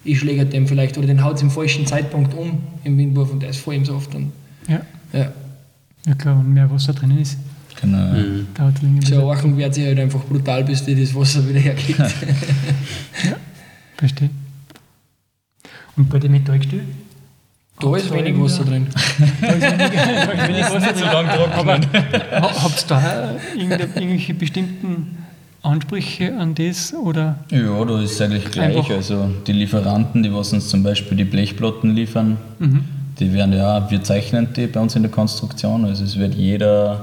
ich schläge dem vielleicht oder den haut es im falschen Zeitpunkt um im Windwurf und der ist voll im Saft. Und, Ja. ja. ja, klar, wenn mehr Wasser drinnen ist, Genau. dauert es länger. So er- Orchen wehrt sich halt einfach brutal, bis die das Wasser wieder herkriegt. (laughs) Verstehe. Und bei dem Metallgestell? (laughs) da ist wenig Wasser (laughs) drin. Da ist wenig, Wasser drin. lang trocknen. Ha- Habt ihr da irgendwelche bestimmten Ansprüche an das? Oder? Ja, da ist es eigentlich gleich. Einfach- Also die Lieferanten, die was uns zum Beispiel die Blechplatten liefern, Mhm. die werden ja, wir zeichnen die bei uns in der Konstruktion. Also es wird jeder,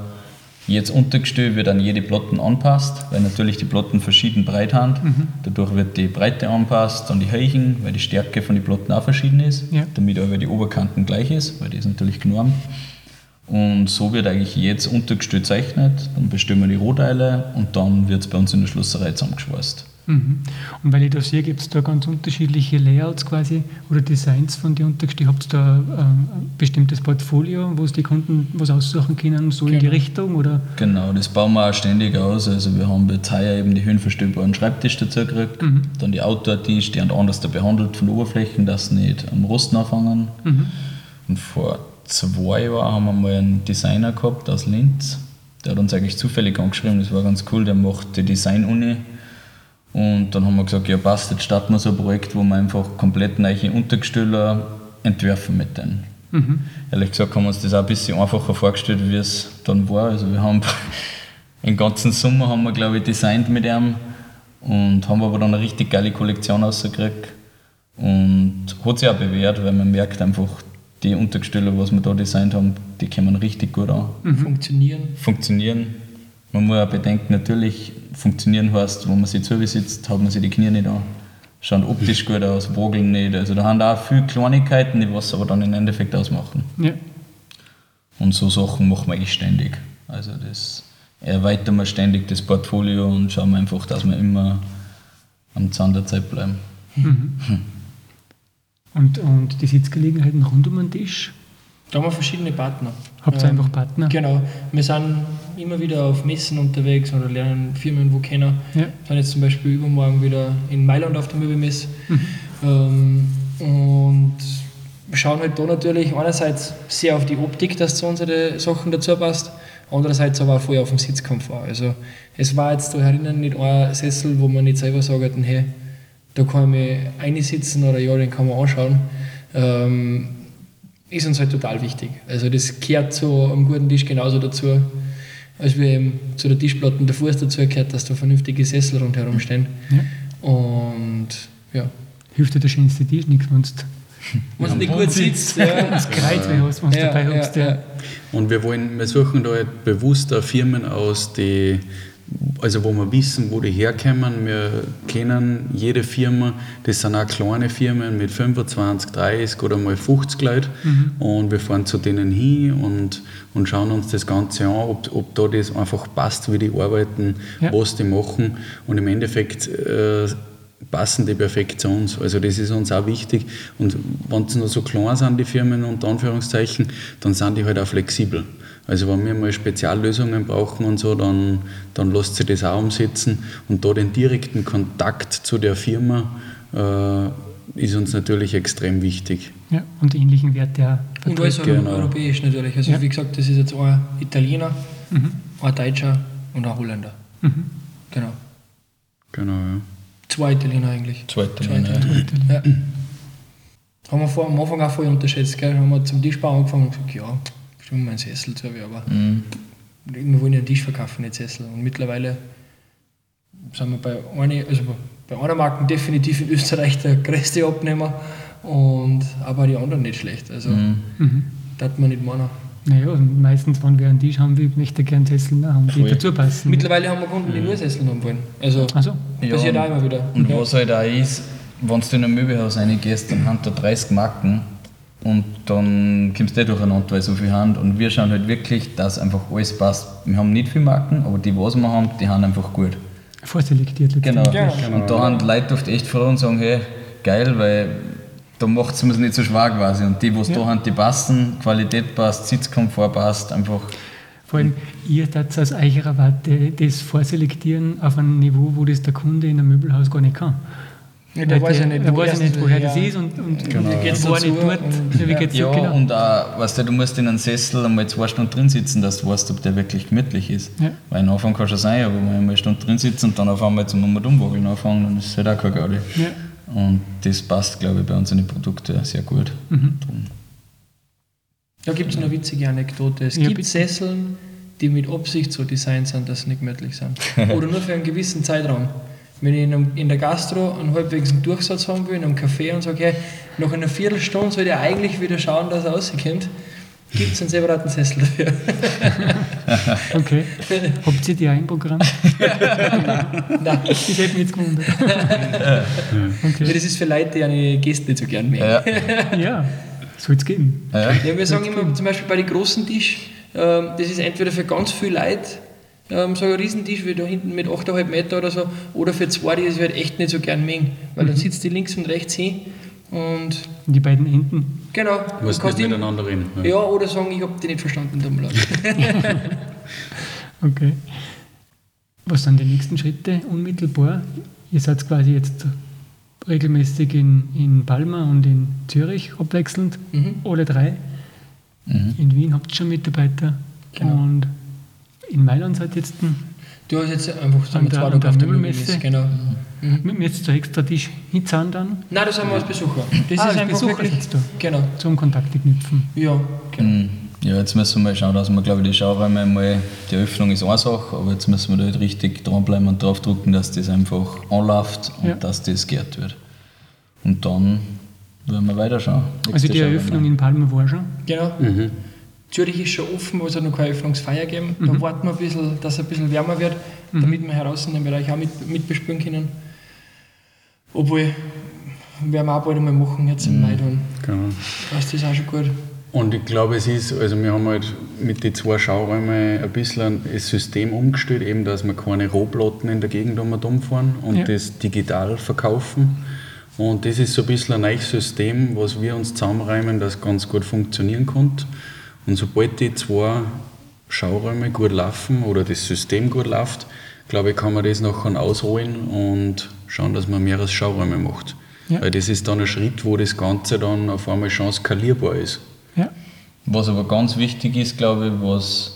jedes Untergestell wird an jede Platten anpasst, weil natürlich die Platten verschieden breit haben. Mhm. Dadurch wird die Breite anpasst, dann die Höhen, weil die Stärke von den Platten auch verschieden ist, Ja. damit aber die Oberkanten gleich ist, weil die ist natürlich genormt. Und so wird eigentlich jedes Untergestell gezeichnet, dann bestimmen wir die Rohteile und dann wird es bei uns in der Schlosserei zusammengeschweißt. Mhm. Und weil ich da sehe, gibt es da ganz unterschiedliche Layouts quasi oder Designs von den Untergestellen. Habt ihr da ähm, ein bestimmtes Portfolio, wo es die Kunden was aussuchen können, so in die Genau. Richtung? Oder? Genau, das bauen wir auch ständig aus. Also wir haben jetzt heuer eben die höhenverstellbaren Schreibtisch dazu gekriegt, Mhm. dann die Outdoor-Tisch, die sind anders da behandelt von der Oberflächen, dass sie nicht am Rosten anfangen. Mhm. Und vor zwei Jahren haben wir mal einen Designer gehabt aus Linz, der hat uns eigentlich zufällig angeschrieben, das war ganz cool, der macht die Design-Uni. Und dann haben wir gesagt, ja passt, jetzt starten wir so ein Projekt, wo wir einfach komplett neue Untergestelle entwerfen mit denen. Mhm. Ehrlich gesagt haben wir uns das auch ein bisschen einfacher vorgestellt, wie es dann war. Also wir haben (laughs) den ganzen Sommer haben wir, glaube ich, designt mit ihm und haben aber dann eine richtig geile Kollektion rausgekriegt. Und hat sich auch bewährt, weil man merkt einfach, die Untergestelle, was wir da designt haben, die kommen richtig gut an. Funktionieren. Funktionieren. Man muss auch bedenken, natürlich, funktionieren heißt, wenn man sich zusitzt, hat man sich die Knie nicht an. Schauen optisch gut aus, wogeln nicht. Also da haben auch viele Kleinigkeiten, die was aber dann im Endeffekt ausmachen. Ja. Und so Sachen machen wir eigentlich ständig. Also das erweitern wir ständig das Portfolio und schauen einfach, dass wir immer am Zahn der Zeit bleiben. Und, und die Sitzgelegenheiten rund um den Tisch? Da haben wir verschiedene Partner. Habt ihr Ähm, einfach Partner? Genau. Wir sind immer wieder auf Messen unterwegs oder lernen Firmen wo kennen. Ja. Wir sind jetzt zum Beispiel übermorgen wieder in Mailand auf der Möbelmesse. Ähm, und schauen halt da natürlich einerseits sehr auf die Optik, dass zu unseren Sachen dazu passt, andererseits aber auch voll auf den Sitzkomfort. Also es war jetzt da herinnen nicht ein Sessel, wo man nicht selber sagen, hey, da kann ich mich einsitzen oder ja, den kann man anschauen. Ähm, ist uns halt total wichtig. Also das gehört zu einem guten Tisch genauso dazu, als wir eben zu der Tischplatte der Fuß dazu gehört, dass da vernünftige Sessel rundherum stehen. Ja. Und ja, Hilft dir der schönste Tisch nichts, wenn du wenn am nicht (laughs) gut sitzt. Ja. das Kreuz wenn du Ja, dabei ja, hast. ja. Und wir wollen, wir suchen da halt bewusst auch Firmen aus, die also wo wir wissen, wo die herkommen. Wir kennen jede Firma, das sind auch kleine Firmen mit 25, 30 oder mal 50 Leuten mhm. und wir fahren zu denen hin und, und schauen uns das Ganze an, ob, ob da das einfach passt, wie die arbeiten, ja. was die machen und im Endeffekt äh, passen die perfekt zu uns. Also das ist uns auch wichtig und wenn sie nur so klein sind, die Firmen unter Anführungszeichen, dann sind die halt auch flexibel. Also wenn wir mal Speziallösungen brauchen und so, dann, dann lässt sich das auch umsetzen. Und da den direkten Kontakt zu der Firma äh, ist uns natürlich extrem wichtig. Ja, und die ähnlichen Werte auch. Und alles genau. europäisch natürlich. Also ja. wie gesagt, das ist jetzt ein Italiener, mhm. ein Deutscher und ein Holländer. Mhm. Genau. Genau, ja. Zwei Italiener eigentlich. Zwei Italiener. Zwei Italiener. Ja. Haben wir vor, am Anfang auch voll unterschätzt. Gell? Haben wir zum Tischbau angefangen und gesagt, ja, schon mal einen Sessel zu erwerben. Mhm. Wir wollen ja einen Tisch verkaufen, nicht Sessel. Und mittlerweile sind wir bei einer, also bei einer Marke definitiv in Österreich der größte Abnehmer und aber die anderen nicht schlecht. Also mhm. mhm. das man nicht meinen. Naja, und meistens, wenn wir einen Tisch haben, wir möchte gerne Sessel haben, die dazu passen. Mittlerweile haben wir Kunden, die nur Sessel haben wollen. Also Ach so. passiert ja, auch immer wieder. Und ja. was halt auch ist, wenn du in ein Möbelhaus reingehst, dann haben da 30 Marken und dann kommst du eh durcheinander, weil so viel haben. Und wir schauen halt wirklich, dass einfach alles passt. Wir haben nicht viele Marken, aber die, was wir haben, die haben einfach gut. Vorselektiert genau. Ja, genau. Und da haben die Leute oft echt froh und sagen, hey, geil, weil da macht es mir nicht so schwer quasi. Und die, was ja. da haben, die passen, Qualität passt, Sitzkomfort passt, einfach. Vor allem, ihr seid aus eurer Warte das Vorselektieren auf einem Niveau, wo das der Kunde in einem Möbelhaus gar nicht kann. Ja, der weiß ja nicht, der weiß nicht woher das ist und, und, genau. wie geht es nicht dort. Und, wie geht's ja, genau. und auch, weißt du, du musst in einem Sessel einmal zwei Stunden drin sitzen, dass du weißt, ob der wirklich gemütlich ist. Ja. Weil am Anfang kann schon sein, aber wenn wir eine Stunde drin sitzen und dann auf einmal zum Nummer umwackeln anfangen, dann ist es halt auch kein Gaudi. Ja. Und das passt, glaube ich, bei unseren Produkten sehr gut. Mhm. Da gibt es eine witzige Anekdote. Es ja, gibt bitte. Sesseln, die mit Absicht so designt sind, dass sie nicht gemütlich sind. (laughs) Oder nur für einen gewissen Zeitraum. Wenn ich in, einem, in der Gastro einen halbwegs einen Durchsatz haben will, in einem Café und sage, hey, nach einer Viertelstunde soll ich eigentlich wieder schauen, dass er rauskommt, gibt es einen separaten Sessel dafür. (laughs) okay. Habt ihr die auch im Programm? (laughs) Nein. Das hätte mich jetzt gewundert. (laughs) okay. Das ist für Leute, die eine Gäste nicht so gern mögen. Ja, ja soll es geben. Ja. ja wir sagen immer, geben. zum Beispiel bei den großen Tisch, ähm, das ist entweder für ganz viele Leute ähm, so ein Riesentisch wie da hinten mit 8,5 Meter oder so, oder für zwei, die ich halt echt nicht so gern mengen, weil mhm. dann sitzt die links und rechts hin und die beiden Enden. Genau. Du musst nicht miteinander reden. Ja. ja, oder sagen, ich habe die nicht verstanden. (laughs) okay. Was sind die nächsten Schritte unmittelbar? Ihr seid quasi jetzt regelmäßig in, in Palma und in Zürich abwechselnd, mhm. alle drei. Mhm. In Wien habt ihr schon Mitarbeiter. Genau. Und in Mailand seid jetzt ein Du hast jetzt einfach so zwei Tage auf der Möbelmesse. Genau. Mhm. Mit mir jetzt so extra Tisch hinzahlen dann? Nein, das haben wir als Besucher. Das ah, ist als Besucher wirklich, du. Genau. Zum Kontakte knüpfen. Ja, genau. Mhm. Ja, jetzt müssen wir mal schauen, dass wir, glaube ich, die Schauräume mal, die Öffnung ist eine Sache, aber jetzt müssen wir da halt richtig dranbleiben und draufdrücken, dass das einfach anläuft und ja. dass das geehrt wird. Und dann werden wir weiterschauen. Also die Eröffnung in Palma war schon? Genau. Mhm. Zürich ist schon offen, wo es noch keine Öffnungsfeier geben. Mhm. Da warten wir ein bisschen, dass es ein bisschen wärmer wird, mhm. damit wir heraus in dem Bereich auch mit, mitbespüren können. Obwohl, werden wir auch bald einmal machen, jetzt im mhm. Mai dann. Genau. Das ist auch schon gut. Und ich glaube, es ist, also wir haben halt mit den zwei Schauräumen ein bisschen das System umgestellt, eben, dass wir keine Rohplatten in der Gegend um und umfahren und ja. das digital verkaufen. Und das ist so ein bisschen ein neues System, was wir uns zusammenreimen, das ganz gut funktionieren konnte. Und sobald die zwei Schauräume gut laufen oder das System gut läuft, glaube ich, kann man das nachher ausholen und schauen, dass man mehrere Schauräume macht. Ja. Weil das ist dann ein Schritt, wo das Ganze dann auf einmal schon skalierbar ist. Ja. Was aber ganz wichtig ist, glaube ich, was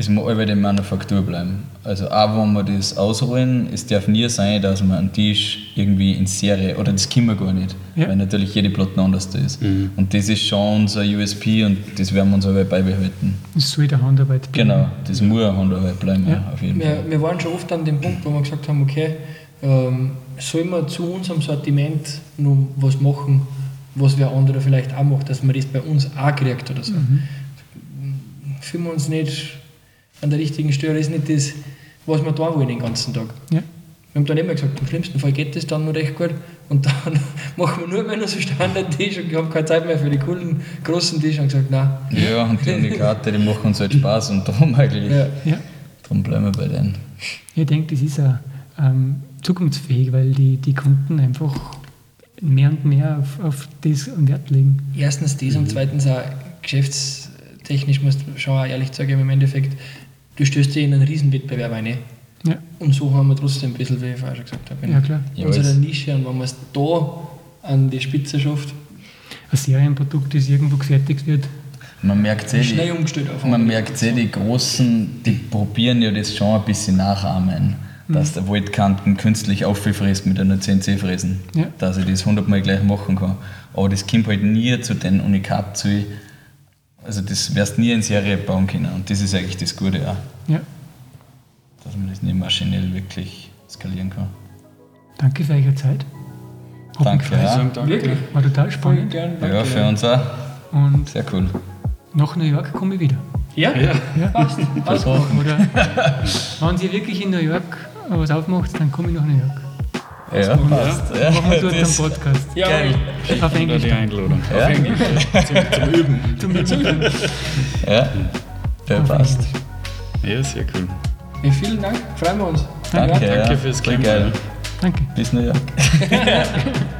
es muss immer in Manufaktur bleiben. Also auch wenn wir das ausrollen, es darf nie sein, dass man einen Tisch irgendwie in Serie, oder das können wir gar nicht, ja. weil natürlich jede Platte anders ist. Mhm. Und das ist schon unser USP und das werden wir uns aber beibehalten. Das soll der Handarbeit bleiben. Genau, das muss eine Handarbeit bleiben, ja. auf jeden wir, Fall. Wir waren schon oft an dem Punkt, wo wir gesagt haben, okay, ähm, soll man zu unserem Sortiment noch was machen, was wer andere vielleicht auch macht, dass man das bei uns auch kriegt oder so. Mhm. Fühlen wir uns nicht an der richtigen Stelle ist nicht das, was wir da wollen den ganzen Tag. Ja. Wir haben dann immer gesagt, im schlimmsten Fall geht das dann noch recht gut. Und dann (laughs) machen wir nur mehr noch so Standard-Tisch und wir haben keine Zeit mehr für die coolen, großen Tische und gesagt, nein. Ja, und die Unikate, die machen uns halt Spaß und darum eigentlich. Ja. Ja. Darum bleiben wir bei denen. Ich denke, das ist auch ähm, zukunftsfähig, weil die, die Kunden einfach mehr und mehr auf, auf das Wert legen. Erstens das und zweitens auch geschäftstechnisch, musst du schon auch ehrlich sagen, im Endeffekt, du stößt dich in einen Riesenwettbewerb rein. Ja, Und so haben wir trotzdem ein bisschen, wie ich vorher schon gesagt habe, in ja klar. Ja, unserer jetzt- Nische und wenn man es da an die Spitze schafft, Ein Serienprodukt, das irgendwo gefertigt wird. Man merkt eh, schnell die, umgestellt auf man merkt eh, die Großen, die probieren ja das schon ein bisschen nachahmen. Dass der Waldkanten künstlich auffrisst mit einer CNC-Fräsen. Ja. Dass ich das hundertmal gleich machen kann. Aber das kommt halt nie zu den Unikat zu. Also das wirst nie in Serie bauen können. Und das ist eigentlich das Gute auch. Ja. Dass man das nicht maschinell wirklich skalieren kann. Danke für eure Zeit. Hat Danke, ja. Sagen danke. Wirklich? War total spannend. gern. Ja, für uns auch. Und Sehr cool. nach New York komme ich wieder. Ja? Ja. Ja. Passt. Passt. Versprochen. Oder wenn sie wirklich in New York was aufmacht, dann komme ich nach New York. Ja, passt. Ja, Machen wir dort einen das- Podcast. Ja, Geil. Auf Englisch. die Einladung. Ja. Auf Englisch. Zum, zum Üben. Zum Üben. Ja, der passt. Englisch. Ja, sehr cool. Ja, vielen Dank, freuen wir uns. Danke, Danke ja. fürs Voll Kennenlernen. Danke. Bis New York. (laughs)